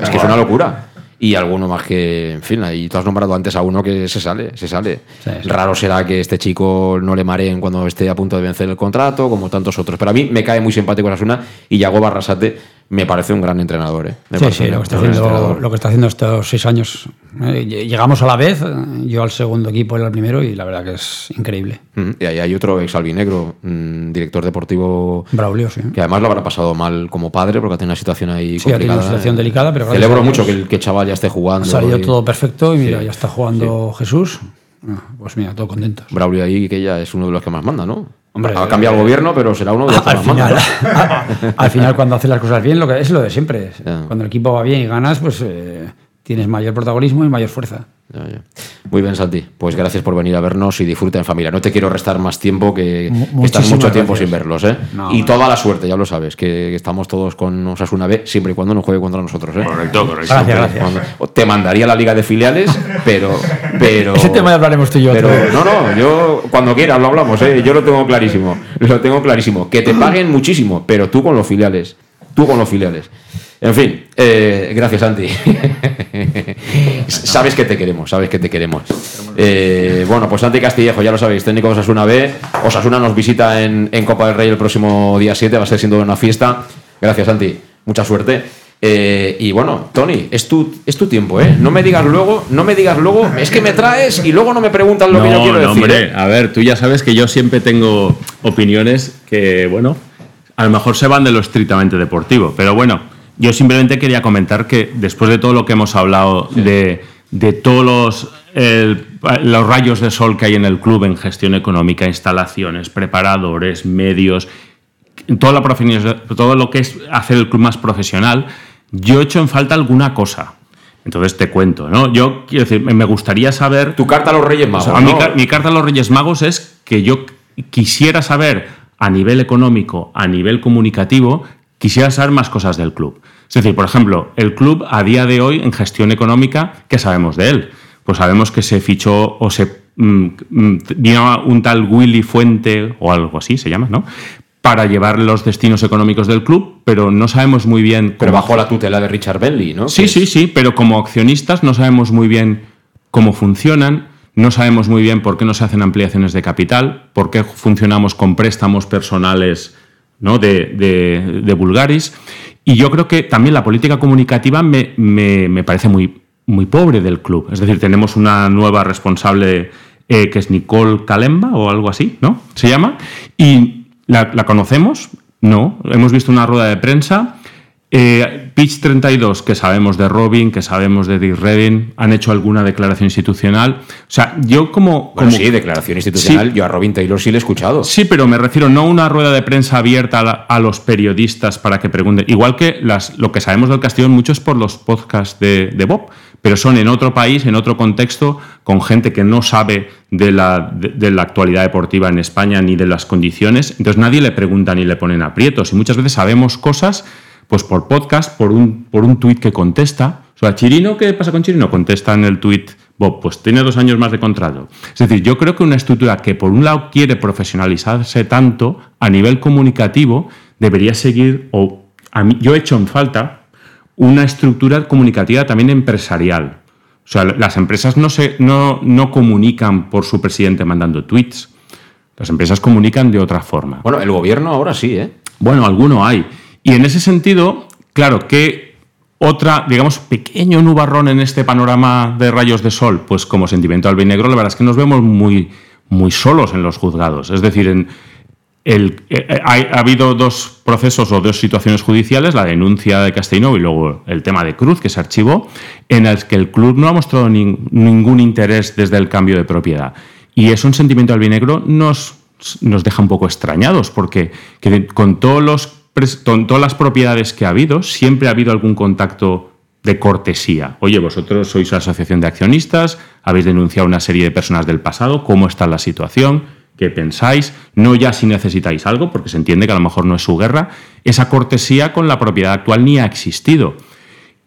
Es que es una locura. Y alguno más que, en fin, ahí tú has nombrado antes a uno que se sale, se sale. Sí, sí. Raro será que este chico no le mareen cuando esté a punto de vencer el contrato, como tantos otros. Pero a mí me cae muy simpático Asuna y Yago Barrasate me parece un gran entrenador. ¿eh? Me Sí, sí, lo que, está haciendo, entrenador. lo que está haciendo estos seis años. Eh, Llegamos a la vez, yo al segundo equipo, él al primero, y la verdad que es increíble. Mm, Y ahí hay otro ex albinegro, mm, director deportivo, Braulio, sí. que además lo habrá pasado mal como padre, porque ha tenido una situación ahí Sí, ha tenido complicada. una situación delicada, pero Celebro mucho que el que chaval ya esté jugando. Ha salido y- todo perfecto y mira, Sí, ya está jugando Jesús. Ah, Pues mira, todo contentos. Braulio ahí, que ya es uno de los que más manda, ¿no? Hombre, ha cambiado el eh, gobierno, pero será uno de los al, final, *laughs* al final, cuando haces las cosas bien, lo que es lo de siempre. Ya. Cuando el equipo va bien y ganas, pues eh, tienes mayor protagonismo y mayor fuerza. Ya, ya. Muy bien, Santi. Pues gracias por venir a vernos y disfruta en familia. No te quiero restar más tiempo, que, que estás mucho tiempo gracias. sin verlos. ¿eh? No, y no. toda la suerte, ya lo sabes, que estamos todos con Osasuna B, siempre y cuando no juegue contra nosotros. ¿eh? Correcto, correcto. Gracias, gracias. Cuando- te mandaría a la liga de filiales, pero. pero Ese tema ya hablaremos tú y yo Pero, no, no, yo cuando quieras lo hablamos, ¿eh? yo lo tengo clarísimo. Lo tengo clarísimo. Que te paguen muchísimo, pero tú con los filiales. Tú con los filiales. En fin, eh, gracias, Santi. *laughs* sabes que te queremos, sabes que te queremos. Eh, bueno, pues Santi Castillejo, ya lo sabéis, técnico de Osasuna B. Osasuna nos visita en, en Copa del Rey el próximo día 7, va a ser siendo una fiesta. Gracias, Santi. Mucha suerte. Eh, y bueno, Tony, es tu, es tu tiempo, ¿eh? No me digas luego, no me digas luego, es que me traes y luego no me preguntas lo que yo quiero no, decir. hombre, ¿eh? a ver, tú ya sabes que yo siempre tengo opiniones que, bueno, a lo mejor se van de lo estrictamente deportivo, pero bueno, yo simplemente quería comentar que después de todo lo que hemos hablado de, de todos los, el- los rayos de sol que hay en el club en gestión económica, instalaciones, preparadores, medios, toda la todo lo que es hacer el club más profesional, yo he hecho en falta alguna cosa. Entonces te cuento, ¿no? Yo quiero decir, me gustaría saber. Tu carta a los Reyes Magos. O sea, mi, mi carta a los Reyes Magos es que yo quisiera saber a nivel económico, a nivel comunicativo, quisiera saber más cosas del club. Es decir, por ejemplo, el club a día de hoy en gestión económica, ¿qué sabemos de él? Pues sabemos que se fichó o se mm, mm, vino un tal Willy Fuente o algo así se llama, ¿no? Para llevar los destinos económicos del club, pero no sabemos muy bien Pero bajo la tutela de Richard Bentley, ¿no? Sí, sí, sí, pero como accionistas no sabemos muy bien cómo funcionan, no sabemos muy bien por qué no se hacen ampliaciones de capital, por qué funcionamos con préstamos personales ¿no? de, de, de Bulgaris. Y yo creo que también la política comunicativa me, me- me parece muy, muy pobre del club. Es decir, tenemos una nueva responsable eh, que es Nicole Kalemba o algo así, ¿no? Se llama. Y la, la conocemos, no. Hemos visto una rueda de prensa. Eh, Pitch 32, que sabemos de Robin, que sabemos de Dick Redding, han hecho alguna declaración institucional. O sea, yo como. Bueno, como- sí, declaración institucional. Sí. Yo a Robin Taylor sí le he escuchado. Sí, pero me refiero no a una rueda de prensa abierta a, la- a los periodistas para que pregunten. Igual que las, lo que sabemos del Castellón, mucho es por los podcasts de, de Bob, pero son en otro país, en otro contexto, con gente que no sabe de la, de, de la actualidad deportiva en España ni de las condiciones. Entonces nadie le pregunta ni le ponen aprietos. Y muchas veces sabemos cosas pues por podcast, por un, por un tuit que contesta. O sea, Chirino, ¿qué pasa con Chirino? Contesta en el tuit, Bob, pues tiene dos años más de contrato. Es decir, yo creo que una estructura que por un lado quiere profesionalizarse tanto a nivel comunicativo, debería seguir, o a mí, yo he hecho en falta, una estructura comunicativa también empresarial. O sea, las empresas no, se, no, no comunican por su presidente mandando tweets. Las empresas comunican de otra forma. Bueno, el gobierno ahora sí, ¿eh? Bueno, alguno hay. Y en ese sentido, claro, que otra, digamos, pequeño nubarrón en este panorama de rayos de sol, pues como sentimiento albinegro, la verdad es que nos vemos muy, muy solos en los juzgados. Es decir, en, eh, ha, ha, habido dos procesos o dos situaciones judiciales, la denuncia de Castellnou y luego el tema de Cruz, que se archivó, en el que el club no ha mostrado ni, ningún interés desde el cambio de propiedad. Y eso en sentimiento albinegro nos, nos deja un poco extrañados, porque que con todos los todas las propiedades que ha habido, siempre ha habido algún contacto de cortesía. Oye, vosotros sois asociación de accionistas, habéis denunciado una serie de personas del pasado, ¿cómo está la situación? ¿Qué pensáis? No ya si necesitáis algo, porque se entiende que a lo mejor no es su guerra. Esa cortesía con la propiedad actual ni ha existido.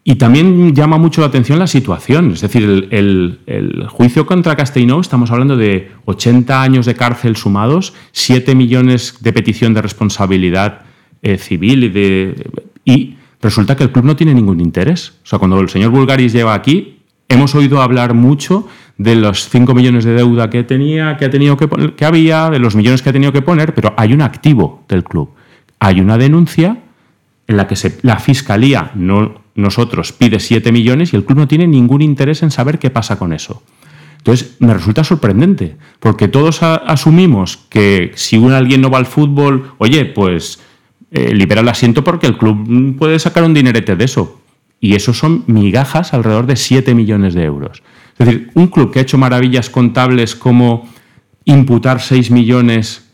Y también llama mucho la atención la situación. Es decir, el, el, juicio contra Castellnou, estamos hablando de 80 años de cárcel sumados, 7 millones de petición de responsabilidad eh, civil y, de, y resulta que el club no tiene ningún interés. O sea, cuando el señor Bulgaris lleva aquí, hemos oído hablar mucho de los 5 millones de deuda que tenía, que ha tenido que, que había, de los millones que ha tenido que poner, pero hay un activo del club. Hay una denuncia en la que la fiscalía, no nosotros, pide 7 millones y el club no tiene ningún interés en saber qué pasa con eso. Entonces, me resulta sorprendente, porque todos asumimos que si un alguien no va al fútbol, oye, pues eh, libera el asiento porque el club puede sacar un dinerete de eso. Y eso son migajas alrededor de 7 millones de euros. Es decir, un club que ha hecho maravillas contables como imputar 6 millones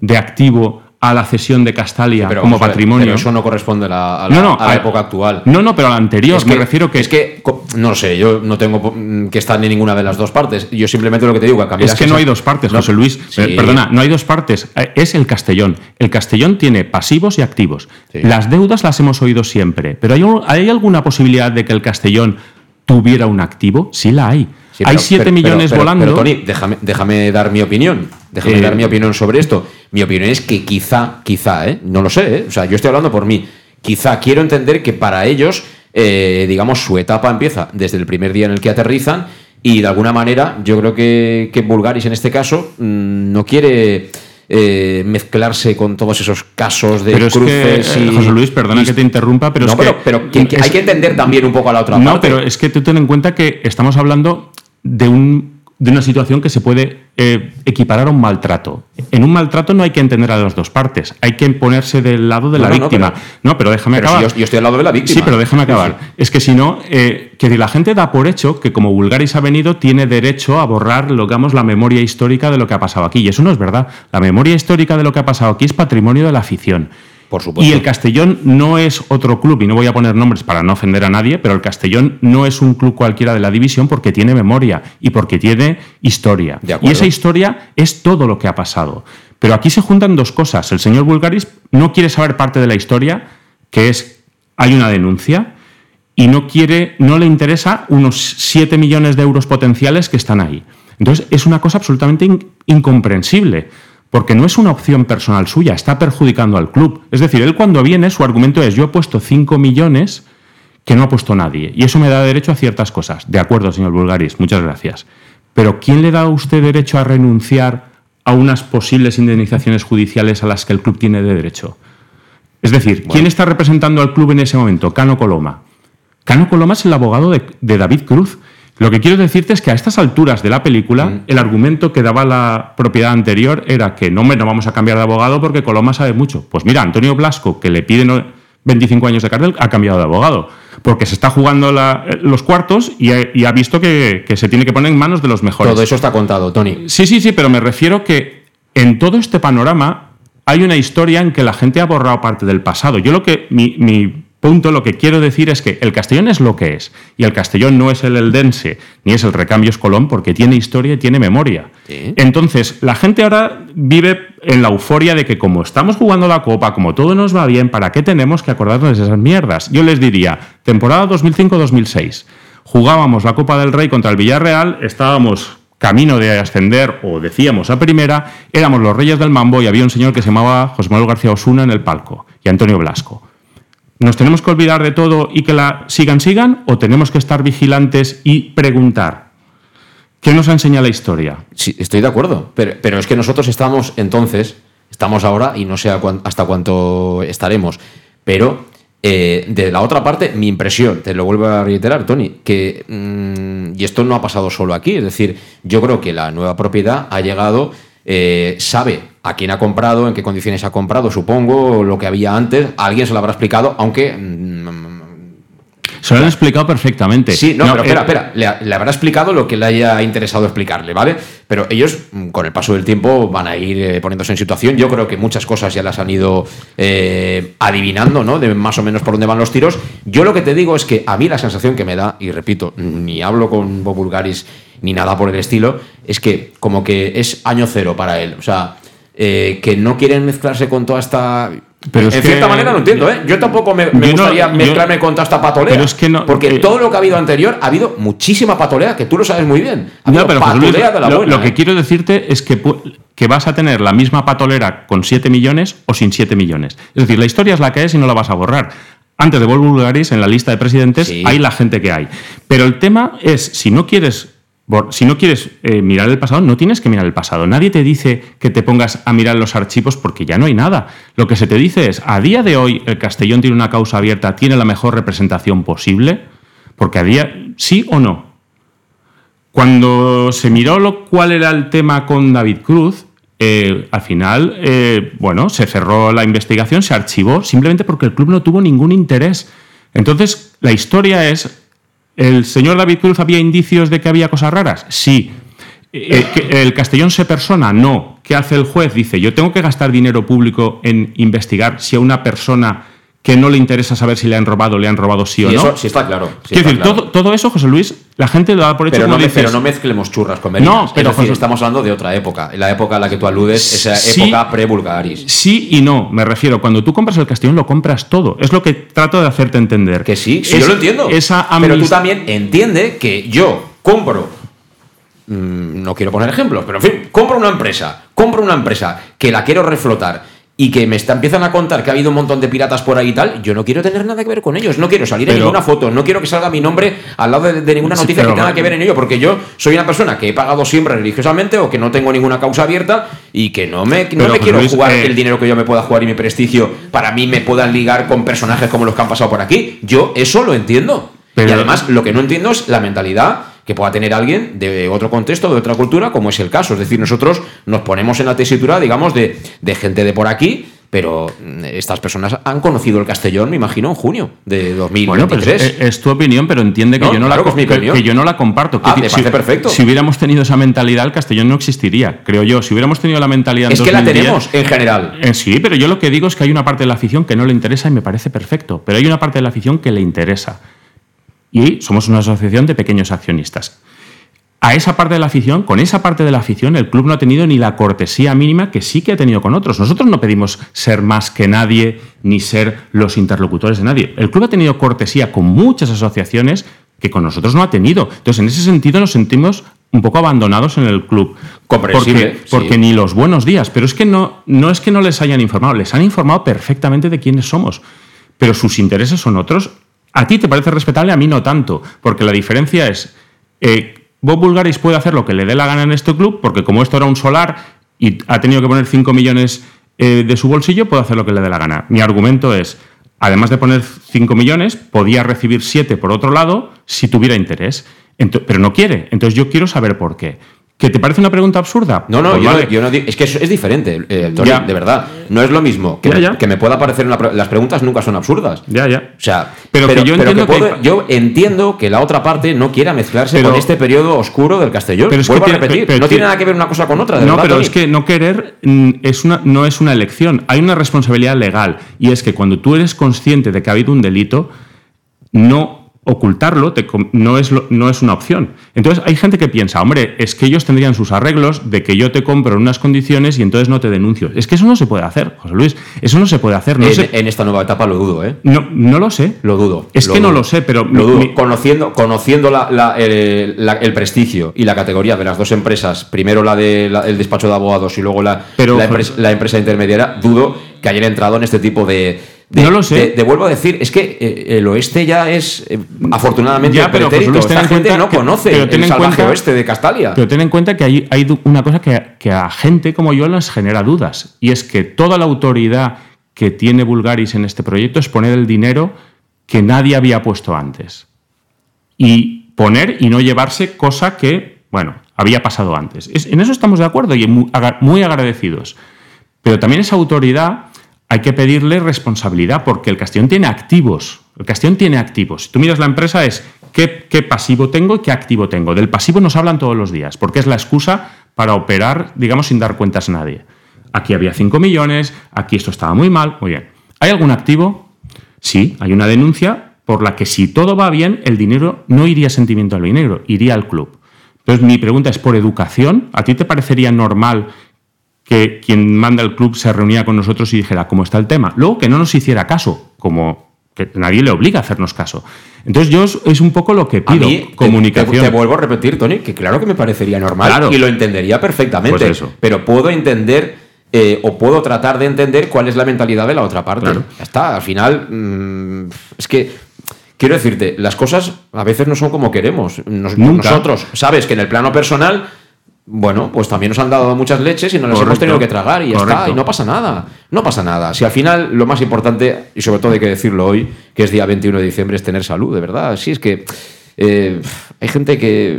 de activo a la cesión de Castalia pero, como patrimonio. Pero eso no corresponde a la, a la, no, no, a la época actual. No, no, pero a la anterior. Es que, me refiero que. Es que, no sé, yo no tengo que estar en ninguna de las dos partes. Yo simplemente lo que te digo, que Es que no hay dos partes, José Luis. Sí. Perdona, no hay dos partes. Es el Castellón. El Castellón tiene pasivos y activos. Sí. Las deudas las hemos oído siempre. Pero ¿hay, ¿hay alguna posibilidad de que el Castellón tuviera un activo? Sí la hay. Sí, hay 7 millones pero, volando. Pero, Tony, déjame, déjame dar mi opinión. Déjame eh, dar mi opinión sobre esto. Mi opinión es que quizá, quizá, ¿eh? no lo sé, ¿eh? o sea, yo estoy hablando por mí. Quizá quiero entender que para ellos, eh, digamos, su etapa empieza desde el primer día en el que aterrizan y de alguna manera yo creo que, que Bulgaris en este caso mmm, no quiere eh, mezclarse con todos esos casos de pero cruces es que, y, José Luis, perdona y, que te interrumpa, pero no, es pero, que, pero que, que es, hay que entender también un poco a la otra no, parte. No, pero es que tú ten en cuenta que estamos hablando de un de una situación que se puede eh, equiparar a un maltrato. En un maltrato no hay que entender a las dos partes, hay que ponerse del lado de la no, víctima. No, pero, no, pero déjame pero acabar. Si yo, yo, estoy al lado de la víctima. Sí, pero déjame acabar. Sí. Es que si no, eh, que la gente da por hecho que como Bulgaris ha venido, tiene derecho a borrar, digamos, la memoria histórica de lo que ha pasado aquí. Y eso no es verdad. La memoria histórica de lo que ha pasado aquí es patrimonio de la afición. Por supuesto. Y el Castellón no es otro club, y no voy a poner nombres para no ofender a nadie, pero el Castellón no es un club cualquiera de la división porque tiene memoria y porque tiene historia. Y esa historia es todo lo que ha pasado. Pero aquí se juntan dos cosas. El señor Bulgaris no quiere saber parte de la historia, que es hay una denuncia, y no quiere, no le interesa unos 7 millones de euros potenciales que están ahí. Entonces es una cosa absolutamente in incomprensible porque no es una opción personal suya, está perjudicando al club. Es decir, él cuando viene, su argumento es, yo he puesto 5 millones que no ha puesto nadie, y eso me da derecho a ciertas cosas. De acuerdo, señor Bulgaris, muchas gracias. Pero ¿quién le da a usted derecho a renunciar a unas posibles indemnizaciones judiciales a las que el club tiene de derecho? Es decir, bueno. ¿quién está representando al club en ese momento? Cano Coloma. Cano Coloma es el abogado de, de David Cruz. Lo que quiero decirte es que a estas alturas de la película, mm. el argumento que daba la propiedad anterior era que no, no vamos a cambiar de abogado porque Coloma sabe mucho. Pues mira, Antonio Blasco, que le piden 25 años de cárcel, ha cambiado de abogado. Porque se está jugando la, los cuartos y ha, y ha visto que, que, se tiene que poner en manos de los mejores. Todo eso está contado, Tony. Sí, sí, sí, pero me refiero que en todo este panorama hay una historia en que la gente ha borrado parte del pasado. Yo lo que mi, mi punto lo que quiero decir es que el Castellón es lo que es. Y el Castellón no es el Eldense, ni es el Recambios Colón, porque tiene historia y tiene memoria. Entonces, la gente ahora vive en la euforia de que como estamos jugando la Copa, como todo nos va bien, ¿para qué tenemos que acordarnos de esas mierdas? Yo les diría, temporada 2005-2006, jugábamos la Copa del Rey contra el Villarreal, estábamos camino de ascender o decíamos a primera, éramos los reyes del mambo y había un señor que se llamaba José Manuel García Osuna en el palco y Antonio Blasco. ¿Nos tenemos que olvidar de todo y que la sigan, sigan? ¿O tenemos que estar vigilantes y preguntar? ¿Qué nos enseña la historia? Sí, estoy de acuerdo. Pero, pero es que nosotros estamos entonces, estamos ahora y no sé hasta cuánto estaremos. Pero eh, de la otra parte, mi impresión, te lo vuelvo a reiterar, Tony, que, mm, y esto no ha pasado solo aquí, es decir, yo creo que la nueva propiedad ha llegado, eh, sabe a quién ha comprado, en qué condiciones ha comprado, supongo, lo que había antes, alguien se lo habrá explicado, aunque mm, se lo han explicado perfectamente. Sí, no, pero espera, eh, espera. Le, habrá explicado lo que le haya interesado explicarle, ¿vale? Pero ellos, mm, con el paso del tiempo, van a ir eh, poniéndose en situación. Yo creo que muchas cosas ya las han ido eh, adivinando, ¿no? De más o menos por dónde van los tiros. Yo lo que te digo es que a mí la sensación que me da, y repito, ni hablo con Bob Bulgaris ni nada por el estilo, es que como que es año cero para él. O sea, que no quieren mezclarse con toda esta pero en cierta manera lo entiendo, ¿eh? Yo tampoco me, gustaría mezclarme con toda esta patolea. Pero es que no, porque eh, todo lo que ha habido anterior ha habido muchísima patolea, que tú lo sabes muy bien. no, pero patolea de la lo, lo que ¿eh? quiero decirte es que, que vas a tener la misma patolera con 7 millones o sin 7 millones. Es decir, la historia es la que es y no la vas a borrar. Antes de Volvo Bulgaris, en la lista de presidentes, hay la gente que hay. Pero el tema es, si no quieres si no quieres eh, mirar el pasado, no tienes que mirar el pasado. Nadie te dice que te pongas a mirar los archivos porque ya no hay nada. Lo que se te dice es, a día de hoy el Castellón tiene una causa abierta, tiene la mejor representación posible, porque a día, sí o no. Cuando se miró lo, cuál era el tema con David Cruz, eh, al final, eh, bueno, se cerró la investigación, se archivó, simplemente porque el club no tuvo ningún interés. Entonces, la historia es ¿El señor David Cruz había indicios de que había cosas raras? Sí. Eh, ¿El Castellón se persona? No. ¿Qué hace el juez? Dice, yo tengo que gastar dinero público en investigar si a una persona que no le interesa saber si le han robado, le han robado sí o no. Eso sí está claro. decir, Todo, eso, José Luis, la gente lo da por hecho. Pero, no, pero no mezclemos churras con merinas. No, pero estamos hablando de otra época. La época a la que tú aludes, esa época pre-Bulgaris. Sí y no, me refiero. Cuando tú compras el Castellón, lo compras todo. Es lo que trato de hacerte entender. Que sí, sí yo lo entiendo. pero tú también entiende que yo compro mm, no quiero poner ejemplos, pero en fin, compro una empresa, compro una empresa que la quiero reflotar y que me está, empiezan a contar que ha habido un montón de piratas por ahí y tal, yo no quiero tener nada que ver con ellos, no quiero salir en ninguna foto, no quiero que salga mi nombre al lado de, ninguna noticia que tenga que ver en ello, porque yo soy una persona que he pagado siempre religiosamente o que no tengo ninguna causa abierta y que no me, no me quiero jugar eh, el dinero que yo me pueda jugar y mi prestigio para mí me puedan ligar con personajes como los que han pasado por aquí. Yo eso lo entiendo. y además lo que no entiendo es la mentalidad que pueda tener alguien de otro contexto, de otra cultura, como es el caso. Es decir, nosotros nos ponemos en la tesitura, digamos, de, gente de por aquí, pero mm, estas personas han conocido el Castellón, me imagino, en junio de 2023. Bueno, pues es, tu opinión, pero entiende que, yo, no la, que, yo no la comparto. Ah, parece perfecto. Si hubiéramos tenido esa mentalidad, el Castellón no existiría, creo yo. Si hubiéramos tenido la mentalidad... Es que la tenemos, en general. Eh, sí, pero yo lo que digo es que hay una parte de la afición que no le interesa y me parece perfecto, pero hay una parte de la afición que le interesa y somos una asociación de pequeños accionistas. A esa parte de la afición, con esa parte de la afición, el club no ha tenido ni la cortesía mínima que sí que ha tenido con otros. Nosotros no pedimos ser más que nadie ni ser los interlocutores de nadie. El club ha tenido cortesía con muchas asociaciones que con nosotros no ha tenido. Entonces, en ese sentido nos sentimos un poco abandonados en el club. Porque, porque ni los buenos días. Pero es que no, no es que no les hayan informado, les han informado perfectamente de quiénes somos. Pero sus intereses son otros a ti te parece respetable, a mí no tanto, porque la diferencia es, eh, Bob Bulgaris puede hacer lo que le dé la gana en este club, porque como esto era un solar y ha tenido que poner 5 millones eh, de su bolsillo, puede hacer lo que le dé la gana. Mi argumento es, además de poner 5 millones, podía recibir 7 por otro lado si tuviera interés, pero no quiere. Entonces yo quiero saber por qué. ¿Que te parece una pregunta absurda? No, no, Pues yo, vale. no, yo no es que es, es diferente, eh, Tony, de verdad. No es lo mismo que, Ya, me, que pueda parecer una. pre- Las preguntas nunca son absurdas. Ya, ya. O sea, Pero que yo entiendo que puedo- hay- yo entiendo que la otra parte no quiera mezclarse Pero- con este periodo oscuro del Castellón. Pero es que Vuelvo tiene- a repetir, pero- no tiene nada que ver una cosa con otra. de No, verdad, pero Tony. es que no querer mm, es una, no es una elección. Hay una responsabilidad legal. Y es que cuando tú eres consciente de que ha habido un delito, no ocultarlo te no, es lo- no es una opción. Entonces hay gente que piensa, hombre, es que ellos tendrían sus arreglos de que yo te compro en unas condiciones y entonces no te denuncio. Es que eso no se puede hacer, José Luis. Eso no se puede hacer. No, en, sé- en esta nueva etapa lo dudo, ¿eh? no, no lo sé. Lo dudo. Es que no lo sé, pero Lo dudo. mi- Conociendo, conociendo la- la- el, la- el prestigio y la categoría de las dos empresas, primero la del despacho de abogados y luego la, Pero, la, empresa, la empresa intermediaria, dudo que hayan entrado en este tipo de. De- No lo sé. De, de vuelvo a decir, es que eh, el oeste ya es, eh, afortunadamente, Ya, pero. Luis, ten en gente cuenta no que- conoce pero el en salvaje cuenta- oeste de Castalia. Pero ten en cuenta que hay, una cosa que, que a gente como yo les genera dudas, y es que toda la autoridad que tiene Bulgaris en este proyecto es poner el dinero que nadie había puesto antes. Y poner y no llevarse cosa que, bueno, había pasado antes. Es- en eso estamos de acuerdo y mu- aga- muy agradecidos. Pero también esa autoridad hay que pedirle responsabilidad porque el Castellón tiene activos. El Castellón tiene activos. Si tú miras la empresa es qué, pasivo tengo y qué activo tengo. Del pasivo nos hablan todos los días porque es la excusa para operar, digamos, sin dar cuentas a nadie. Aquí había 5 millones, aquí esto estaba muy mal, muy bien. ¿Hay algún activo? Sí, hay una denuncia por la que si todo va bien, el dinero no iría a sentimiento al dinero, iría al club. Entonces mi pregunta es, ¿por educación? ¿A ti te parecería normal que quien manda el club se reunía con nosotros y dijera cómo está el tema? Luego que no nos hiciera caso, como que nadie le obliga a hacernos caso. Entonces yo es- un poco lo que A pido, mí, comunicación. Te, te vuelvo a repetir, Tony, que claro que me parecería normal Claro. y lo entendería perfectamente. Pues eso. Pero puedo entender eh, o puedo tratar de entender cuál es la mentalidad de la otra parte. Claro. Ya está, al final, mm, es que. Quiero decirte, las cosas a veces no son como queremos. Nos- Nunca. Nosotros, sabes que en el plano personal, bueno, pues también nos han dado muchas leches y nos las hemos tenido que tragar y ya está, y no pasa nada. No pasa nada. Si al final lo más importante, y sobre todo hay que decirlo hoy, que es día 21 de diciembre, es tener salud, de verdad. Sí, es que eh, hay gente que,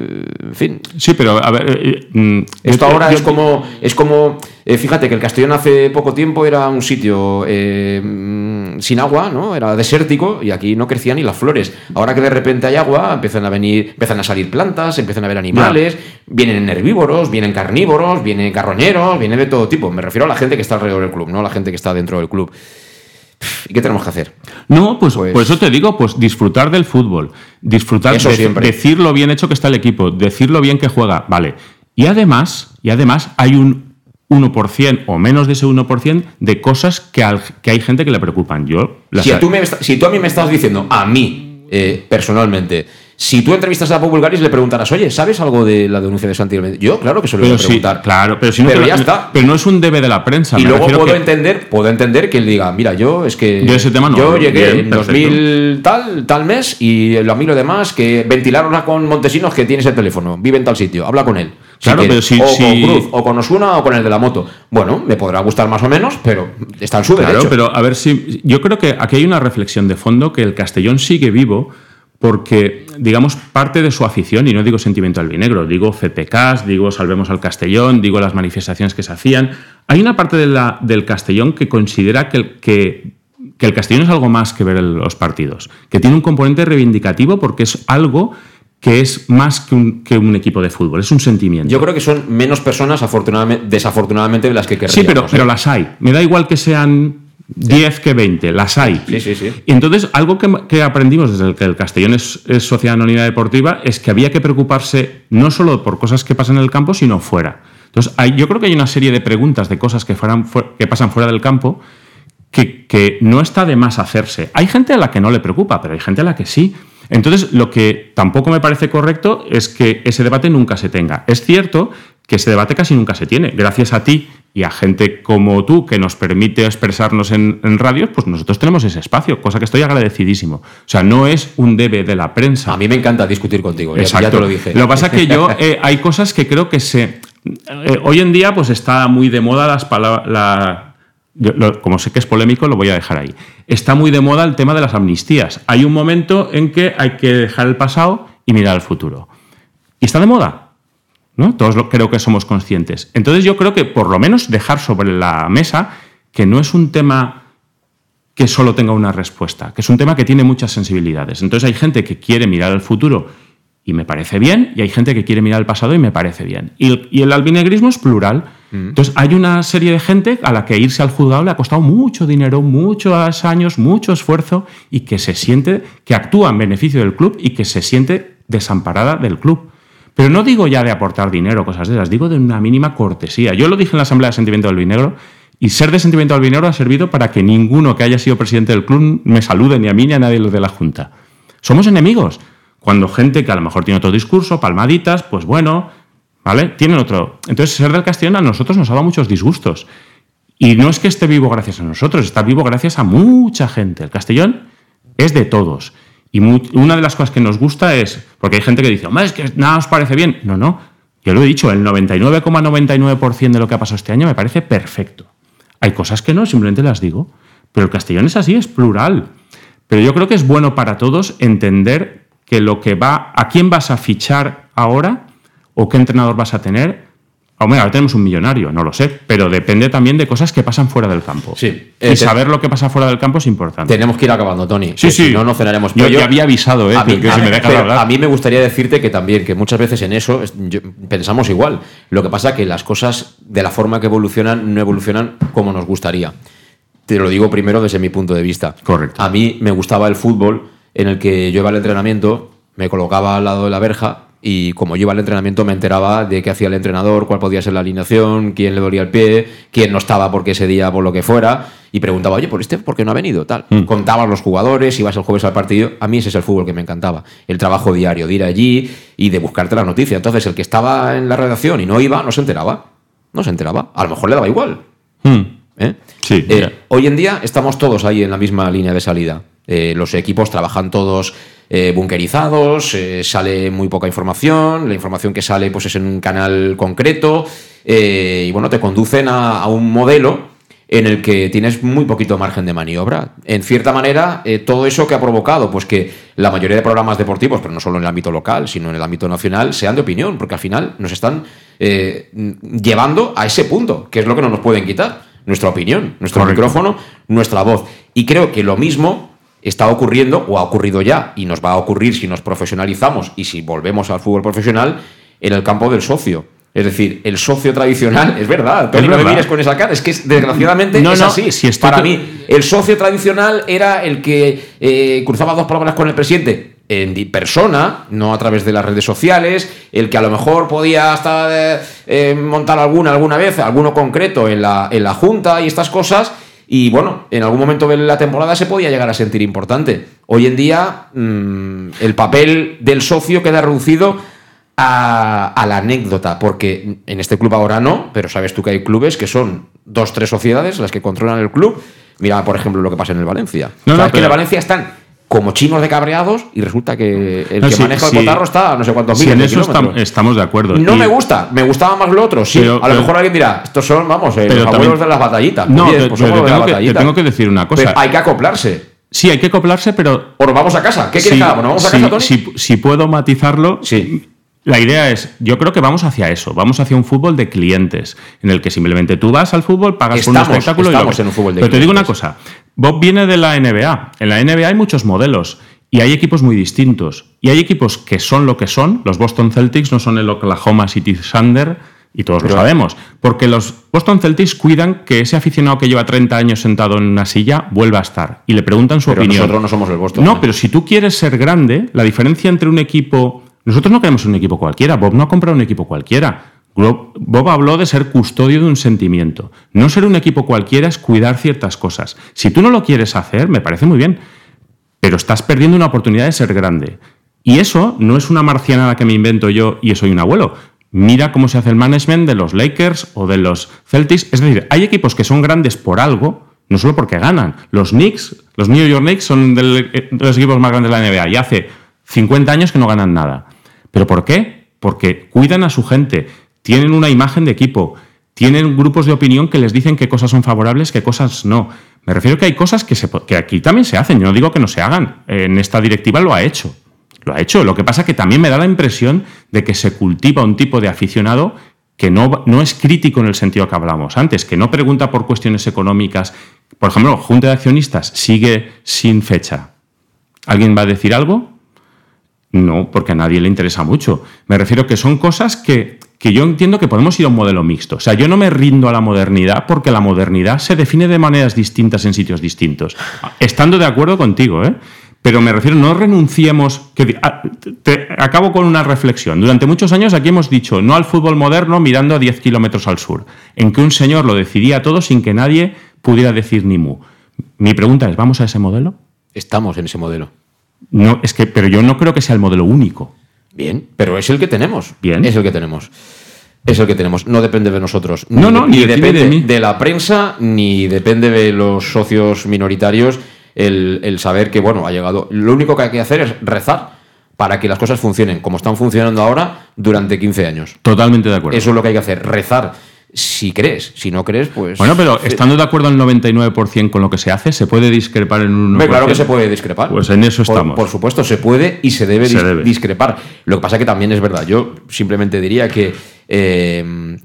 en fin, Sí, pero a ver... eh, eh, mm, esto ahora es como, es como eh, fíjate que el Castellón hace poco tiempo era un sitio mm, sin agua, ¿no? Era desértico y aquí no crecían ni las flores. Ahora que de repente hay agua, empiezan a venir, empiezan a salir plantas, empiezan a ver animales, vienen herbívoros, vienen carnívoros, vienen carroñeros, vienen de todo tipo. Me refiero a la gente que está alrededor del club, no a la gente que está dentro del club. ¿Y qué tenemos que hacer? No, pues, Pues- por eso te digo, pues disfrutar del fútbol, disfrutar Eso de decir lo bien hecho que está el equipo, decir lo bien que juega, vale. Y además, y además hay un 1% o menos de ese 1% de cosas que, al- que hay gente que le preocupan. Yo las Si, tú me esta- si tú a mí me estás diciendo, a mí, eh, personalmente, si tú entrevistas a Pau Bulgaris le preguntarás, oye, ¿sabes algo de la denuncia de Santi? Yo, claro que se lo voy a sí, preguntar. claro, pero si no Pero te- ya está. Pero no es un debe de la prensa. Y me luego puedo que- entender, puedo entender que él diga, mira, yo es que Yo ese tema no, yo llegué bien, en perfecto. 2000 tal, tal mes y lo a mí lo demás que ventilaron con Montesinos que tiene ese teléfono, vive en tal sitio, habla con él. Claro, pero si- o si- con Cruz, o con Osuna, o con el de la moto. Bueno, me podrá gustar más o menos, pero está en su Claro, derecho. pero a ver si. Yo creo que aquí hay una reflexión de fondo que el Castellón sigue vivo porque, digamos, parte de su afición, y no digo sentimiento albinegro, digo CPKs, digo Salvemos al Castellón, digo las manifestaciones que se hacían. Hay una parte de la- del Castellón que considera que, el- que, que el Castellón es algo más que ver el- los partidos, que tiene un componente reivindicativo porque es algo que es más que un, que un equipo de fútbol, es un sentimiento. Yo creo que son menos personas, afortunadamente, desafortunadamente, de las que querríamos. Sí, pero, ¿eh? pero las hay. Me da igual que sean 10 que 20, las hay. Sí, sí, sí. Y entonces, algo que, que aprendimos desde el que el Castellón es, es sociedad anónima deportiva es que había que preocuparse no solo por cosas que pasan en el campo, sino fuera. Entonces, hay- yo creo que hay una serie de preguntas de cosas que, fueran fu- que pasan fuera del campo que, que no está de más hacerse. Hay gente a la que no le preocupa, pero hay gente a la que sí. Entonces, lo que tampoco me parece correcto es que ese debate nunca se tenga. Es cierto que ese debate casi nunca se tiene. Gracias a ti y a gente como tú que nos permite expresarnos en, en radios, pues nosotros tenemos ese espacio, cosa que estoy agradecidísimo. O sea, no es un debe de la prensa. A mí me encanta discutir contigo, ya- ya, Exacto. te lo dije. Lo que pasa es que yo *laughs* eh, hay cosas que creo que se. eh, hoy en día, pues está muy de moda las palabras. como sé que es polémico, lo voy a dejar ahí. Está muy de moda el tema de las amnistías. Hay un momento en que hay que dejar el pasado y mirar al futuro. ¿Y está de moda? ¿No? Todos lo, creo que somos conscientes. Entonces yo creo que por lo menos dejar sobre la mesa que no es un tema que solo tenga una respuesta, que es un tema que tiene muchas sensibilidades. Entonces hay gente que quiere mirar al futuro y me parece bien, y hay gente que quiere mirar al pasado y me parece bien. Y el, y el albinegrismo es plural. Entonces hay una serie de gente a la que irse al juzgado le ha costado mucho dinero, muchos años, mucho esfuerzo y que se siente, que actúa en beneficio del club y que se siente desamparada del club. Pero no digo ya de aportar dinero, cosas de esas, digo de una mínima cortesía. Yo lo dije en la Asamblea de Sentimiento del Albinegro y ser de Sentimiento del Albinegro ha servido para que ninguno que haya sido presidente del club me salude, ni a mí ni a nadie de la Junta. Somos enemigos. Cuando gente que a lo mejor tiene otro discurso, palmaditas, pues bueno, ¿vale? Tienen otro. Entonces, ser del Castellón a nosotros nos ha dado muchos disgustos. Y no es que esté vivo gracias a nosotros, está vivo gracias a mucha gente. El Castellón es de todos. Y una de las cosas que nos gusta es, porque hay gente que dice, "Hombre, es que nada os parece bien. No, no. Yo lo he dicho, el 99,99% de lo que ha pasado este año me parece perfecto. Hay cosas que no, simplemente las digo. Pero el castellón es así, es plural. Pero yo creo que es bueno para todos entender que lo que va, a quién vas a fichar ahora o qué entrenador vas a tener. Hombre, ahora tenemos un millonario, no lo sé, pero depende también de cosas que pasan fuera del campo. Sí. y Eh, saber lo que pasa fuera del campo es importante. Tenemos que ir acabando, Tony. Sí, sí. Si no, no cenaremos. Yo ya había avisado, ¿eh? A mí, que a me pero hablar. a mí me gustaría decirte que también, que muchas veces en eso es- yo- pensamos igual. Lo que pasa es que las cosas, de la forma que evolucionan, no evolucionan como nos gustaría. Te lo digo primero desde mi punto de vista. Correcto. A mí me gustaba el fútbol en el que yo iba al entrenamiento, me colocaba al lado de la verja y como yo iba al entrenamiento me enteraba de qué hacía el entrenador, cuál podía ser la alineación, quién le dolía el pie, quién no estaba porque ese día por lo que fuera y preguntaba, oye, ¿por este por qué no ha venido? Tal. Mm. Contabas los jugadores, ibas el jueves al partido. A mí ese es el fútbol que me encantaba. El trabajo diario, de ir allí y de buscarte la noticia. Entonces el que estaba en la redacción y no iba, no se enteraba. No se enteraba. A lo mejor le daba igual. Hmm. ¿eh? Sí, Eh, hoy en día estamos todos ahí en la misma línea de salida. Eh, los equipos trabajan todos eh, bunkerizados, eh, sale muy poca información, la información que sale pues es en un canal concreto eh, y bueno, te conducen a, a un modelo en el que tienes muy poquito margen de maniobra. En cierta manera, todo eso que ha provocado, pues que la mayoría de programas deportivos, pero no solo en el ámbito local, sino en el ámbito nacional, sean de opinión, porque al final nos están llevando a ese punto, que es lo que no nos pueden quitar, nuestra opinión, nuestro Correcto. micrófono, nuestra voz. Y creo que lo mismo está ocurriendo, o ha ocurrido ya, y nos va a ocurrir si nos profesionalizamos y si volvemos al fútbol profesional, en el campo del socio. Es decir, el socio tradicional, es verdad, Tony, no me mires con esa cara, es que es- desgraciadamente No, es no, así. si estoy Para mí, el socio tradicional era el que eh, cruzaba dos palabras con el presidente en persona, no a través de las redes sociales, el que a lo mejor podía hasta eh, eh, montar alguna alguna vez, alguno concreto en la, en la junta y estas cosas. Y bueno, en algún momento de la temporada se podía llegar a sentir importante. Hoy en día, mm, el papel del socio queda reducido a, a la anécdota, porque en este club ahora no, pero sabes tú que hay clubes que son dos, tres sociedades las que controlan el club. Mira, por ejemplo, lo que pasa en el Valencia. No, no, que en el Valencia están como chinos de cabreados y resulta que el No, que sí, maneja sí. el cotarro está a no sé cuántos Sí, miles en de eso estam- kilómetros. estamos de acuerdo. No Y- me gusta, me gustaba más lo otro, sí. Pero- a lo mejor alguien dirá, estos son, vamos, eh, los también- abuelos de las batallitas. No, te- pues te de tengo las que- te batallitas. tengo que decir una cosa. Pero hay que acoplarse. Sí, hay que acoplarse, pero O nos vamos a casa. ¿Qué quieres que hagamos? ¿Nos vamos a si, casa, Tony? si- si puedo matizarlo, Sí. La idea es, yo creo que vamos hacia eso, vamos hacia un fútbol de clientes, en el que simplemente tú vas al fútbol, pagas por un espectáculo y lo en un fútbol de Pero te digo una cosa, Bob viene de la NBA, en la NBA hay muchos modelos y hay equipos muy distintos y hay equipos que son lo que son, los Boston Celtics no son el Oklahoma City Thunder y todos Pero- lo sabemos, porque los Boston Celtics cuidan que ese aficionado que lleva 30 años sentado en una silla vuelva a estar y le preguntan su Pero opinión. nosotros no somos el Boston. No, pero si tú quieres ser grande, la diferencia entre un equipo. Nosotros no queremos un equipo cualquiera. Bob no ha comprado un equipo cualquiera. Bob habló de ser custodio de un sentimiento. No ser un equipo cualquiera es cuidar ciertas cosas. Si tú no lo quieres hacer, me parece muy bien, pero estás perdiendo una oportunidad de ser grande. Y eso no es una marcianada que me invento yo y soy un abuelo. Mira cómo se hace el management de los Lakers o de los Celtics. Es decir, hay equipos que son grandes por algo, no solo porque ganan. Los Knicks, los New York Knicks son eh, de los equipos más grandes de la NBA y hace 50 años que no ganan nada. ¿Pero por qué? Porque cuidan a su gente, tienen una imagen de equipo, tienen grupos de opinión que les dicen qué cosas son favorables, qué cosas no. Me refiero que hay cosas que, aquí también se hacen, yo no digo que no se hagan. En esta directiva lo ha hecho. lo ha hecho. Lo que pasa que también me da la impresión de que se cultiva un tipo de aficionado que no, no es crítico en el sentido que hablamos antes, que no pregunta por cuestiones económicas. Por ejemplo, Junta de Accionistas sigue sin fecha. ¿Alguien va a decir algo? No, porque a nadie le interesa mucho. Me refiero que son cosas que, que yo entiendo que podemos ir a un modelo mixto. O sea, yo no me rindo a la modernidad porque la modernidad se define de maneras distintas en sitios distintos. Estando de acuerdo contigo, ¿eh? Pero me refiero, no renunciemos. A- te- acabo con una reflexión. Durante muchos años aquí hemos dicho no al fútbol moderno mirando a 10 kilómetros al sur, en que un señor lo decidía todo sin que nadie pudiera decir ni mu. Mi pregunta es: ¿vamos a ese modelo? Estamos en ese modelo. No, es que, pero yo no creo que sea el modelo único. Bien, pero es el que tenemos. Bien. Es el que tenemos. Es el que tenemos. No depende de nosotros. No, no, ni depende de mí. de la prensa, ni depende de los socios minoritarios el, el saber que, bueno, ha llegado. Lo único que hay que hacer es rezar para que las cosas funcionen como están funcionando ahora durante 15 años. Totalmente de acuerdo. Eso es lo que hay que hacer, rezar. Si crees, si no crees, pues. Bueno, pero estando de acuerdo al 99% con lo que se hace, ¿se puede discrepar en un 1%? Hombre, claro que se puede discrepar. Pues en eso estamos. Por, supuesto, se puede y se debe, Se dis- debe. discrepar. Lo que pasa que también es verdad. Yo simplemente diría que eh,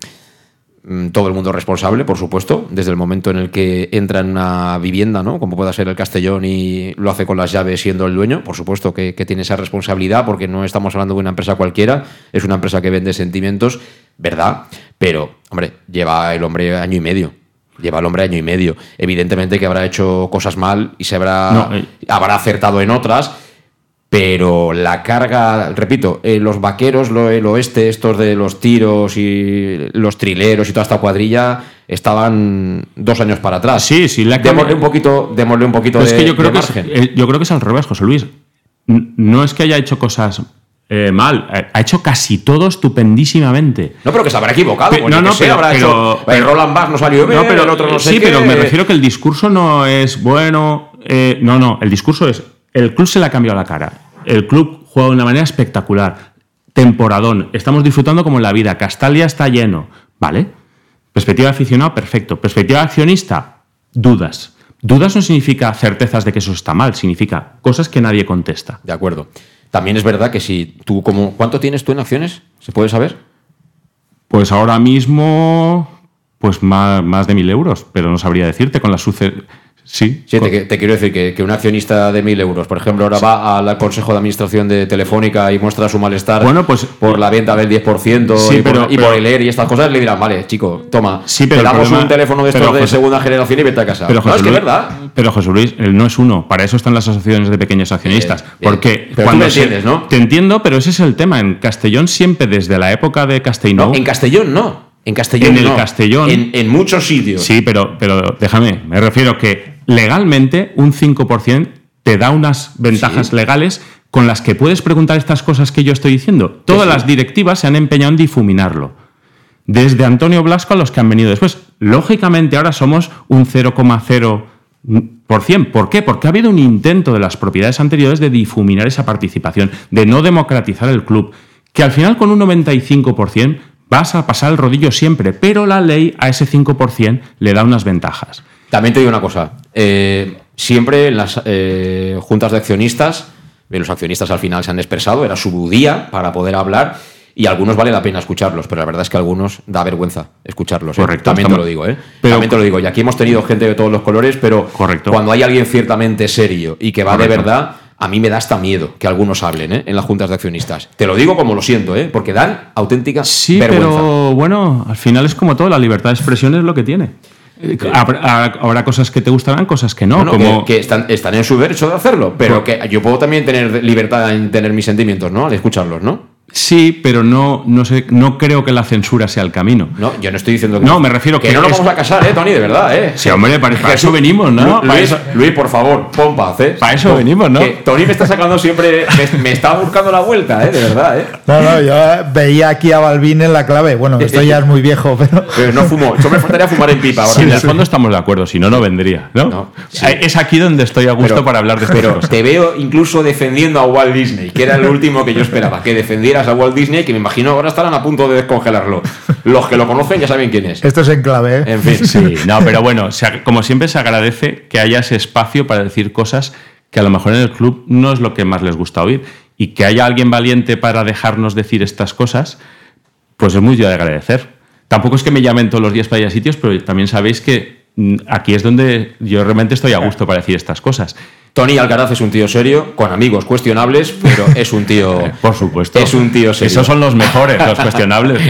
todo el mundo es responsable, por supuesto, desde el momento en el que entra en una vivienda, ¿no? Como pueda ser el Castellón y lo hace con las llaves siendo el dueño, por supuesto que, que tiene esa responsabilidad porque no estamos hablando de una empresa cualquiera, es una empresa que vende sentimientos, ¿verdad? Pero, hombre, lleva el hombre año y medio. Lleva el hombre año y medio. Evidentemente que habrá hecho cosas mal y se habrá, No, eh. habrá acertado en otras, pero la carga, repito, eh, los vaqueros, lo, el oeste, estos de los tiros y los trileros y toda esta cuadrilla estaban dos años para atrás. Sí, sí, la démosle un poquito, démosle un poquito de, es que yo creo de que, es, eh, yo creo que es al revés, José Luis. No es que haya hecho cosas eh, mal, eh, ha hecho casi todo estupendísimamente. No, pero que se habrá equivocado. No, no, pero- habrá pero- hecho. pero- Roland Barthes no salió bien, No, pero, el otro no sé sí, qué. pero me refiero que el discurso no es bueno. eh, no, no, el discurso es. El club se le ha cambiado la cara. El club juega de una manera espectacular. Temporadón. Estamos disfrutando como en la vida. Castalia está lleno. ¿Vale? Perspectiva de aficionado, perfecto. Perspectiva de accionista, dudas. Dudas no significa certezas de que eso está mal, significa cosas que nadie contesta. De acuerdo. También es verdad que si tú, como. ¿Cuánto tienes tú en acciones? ¿Se puede saber? Pues ahora mismo, pues más, más de mil euros, pero no sabría decirte con la suce... Sí, Sí, te, te quiero decir que, que un accionista de 1.000 euros, por ejemplo, ahora va al Consejo de Administración de Telefónica y muestra su malestar Bueno, pues- por la venta del 10% Sí, y, por, pero- y por pero- el ER y estas cosas, le dirán, vale, chico, toma, Sí, te pero el damos problema- un teléfono de estos pero, de José- segunda generación y vete a casa. Pero no, José es que es Luis- verdad. Pero José Luis, él no es uno. Para eso están las asociaciones de pequeños accionistas. Bien, bien. Porque Pero tú cuando me se- entiendes, ¿no? Te entiendo, pero ese es el tema. En Castellón siempre, desde la época de Castellón. No, en Castellón no. En Castellón En el no. Castellón. En, en muchos sitios. Sí, pero, pero déjame, me refiero que legalmente un 5% te da unas ventajas Sí. legales con las que puedes preguntar estas cosas que yo estoy diciendo. Todas sí. las directivas se han empeñado en difuminarlo. Desde Antonio Blasco a los que han venido después. Lógicamente ahora somos un 0,0%. ¿Por qué? Porque ha habido un intento de las propiedades anteriores de difuminar esa participación, de no democratizar el club, que al final con un 95% vas a pasar el rodillo siempre, pero la ley a ese 5% le da unas ventajas. También te digo una cosa. eh, siempre en las eh, juntas de accionistas, los accionistas al final se han expresado, era su día para poder hablar. Y algunos vale la pena escucharlos, pero la verdad es que algunos da vergüenza escucharlos. ¿eh? Correcto, También te lo digo, ¿eh? pero- También te lo digo. Y aquí hemos tenido gente de todos los colores, pero Correcto. cuando hay alguien ciertamente serio y que va de verdad, a mí me da hasta miedo que algunos hablen ¿eh? en las juntas de accionistas. Te lo digo como lo siento, ¿eh? porque dan auténtica Sí, vergüenza. pero bueno, al final es como todo, la libertad de expresión es lo que tiene. Eh, Habrá, habrá cosas que te gustarán, cosas que no. Bueno, como, que, que están, están en su derecho de hacerlo, pero que yo puedo también tener libertad en tener mis sentimientos, ¿no? Al escucharlos, ¿no? Sí, pero no, no, sé, no creo que la censura sea el camino. No, yo no estoy diciendo que. No, me refiero que, que no nos vamos a casar, ¿eh, Tony? De verdad, ¿eh? Sí, hombre, para, para eso venimos, ¿no? Para Luis, eso- Luis, por favor, pon paz, ¿eh? Para eso venimos, ¿no? que Tony me está sacando siempre. Me, me está buscando la vuelta, ¿eh? De verdad, ¿eh? No, no, yo veía aquí a Balvin en la clave. Bueno, esto ya es muy viejo, pero. Pero no fumo. Yo me faltaría fumar en pipa ahora. Sí, en el fondo estamos de acuerdo, si no, no vendría. ¿no? No, sí. Es aquí donde estoy a gusto Pero- para hablar de Pero cosas. te veo incluso defendiendo a Walt Disney, que era el último que yo esperaba, que a Walt Disney, que me imagino ahora estarán a punto de descongelarlo. Los que lo conocen ya saben quién es. Esto es en clave, ¿eh? En fin, Sí, no, pero bueno, como siempre se agradece que haya ese espacio para decir cosas que a lo mejor en el club no es lo que más les gusta oír. y que haya alguien valiente para dejarnos decir estas cosas, pues es muy de agradecer. Tampoco es que me llamen todos los días para ir a sitios, pero también sabéis que aquí es donde yo realmente estoy a gusto para decir estas cosas. Tony Alcaraz es un tío serio, con amigos cuestionables, pero es un tío. *laughs* Por supuesto. Es un tío serio. Esos son los mejores, los cuestionables.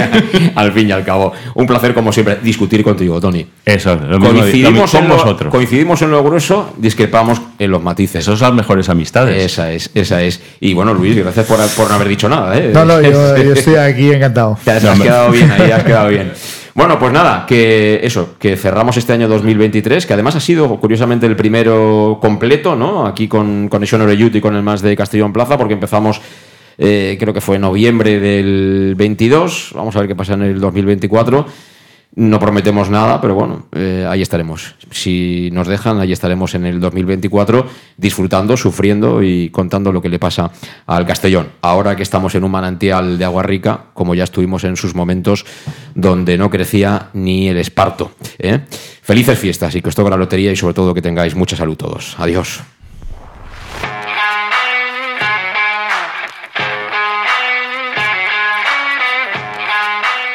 *laughs* al fin y al cabo. Un placer, como siempre, discutir contigo, Tony. Eso, lo mismo, coincidimos, lo con lo, vosotros. coincidimos en lo grueso, discrepamos en los matices. Esas son las mejores amistades. Esa es, esa es. Y bueno, Luis, gracias por, por no haber dicho nada. ¿eh? No, no, yo, *laughs* yo estoy aquí encantado. Te has, has quedado bien ahí, has quedado bien. Bueno, pues nada, que eso, que cerramos este año 2023, que además ha sido curiosamente el primero completo, ¿no? Aquí con Conexión Oreyut y con el más de Castellón Plaza, porque empezamos, eh, creo que fue en noviembre del 22, vamos a ver qué pasa en el 2024. No prometemos nada, pero bueno, eh, ahí estaremos. Si nos dejan, ahí estaremos en el 2024 disfrutando, sufriendo y contando lo que le pasa al Castellón. Ahora que estamos en un manantial de agua rica, como ya estuvimos en sus momentos donde no crecía ni el esparto. ¿eh? Felices fiestas y que os toque la lotería y sobre todo que tengáis mucha salud todos. Adiós.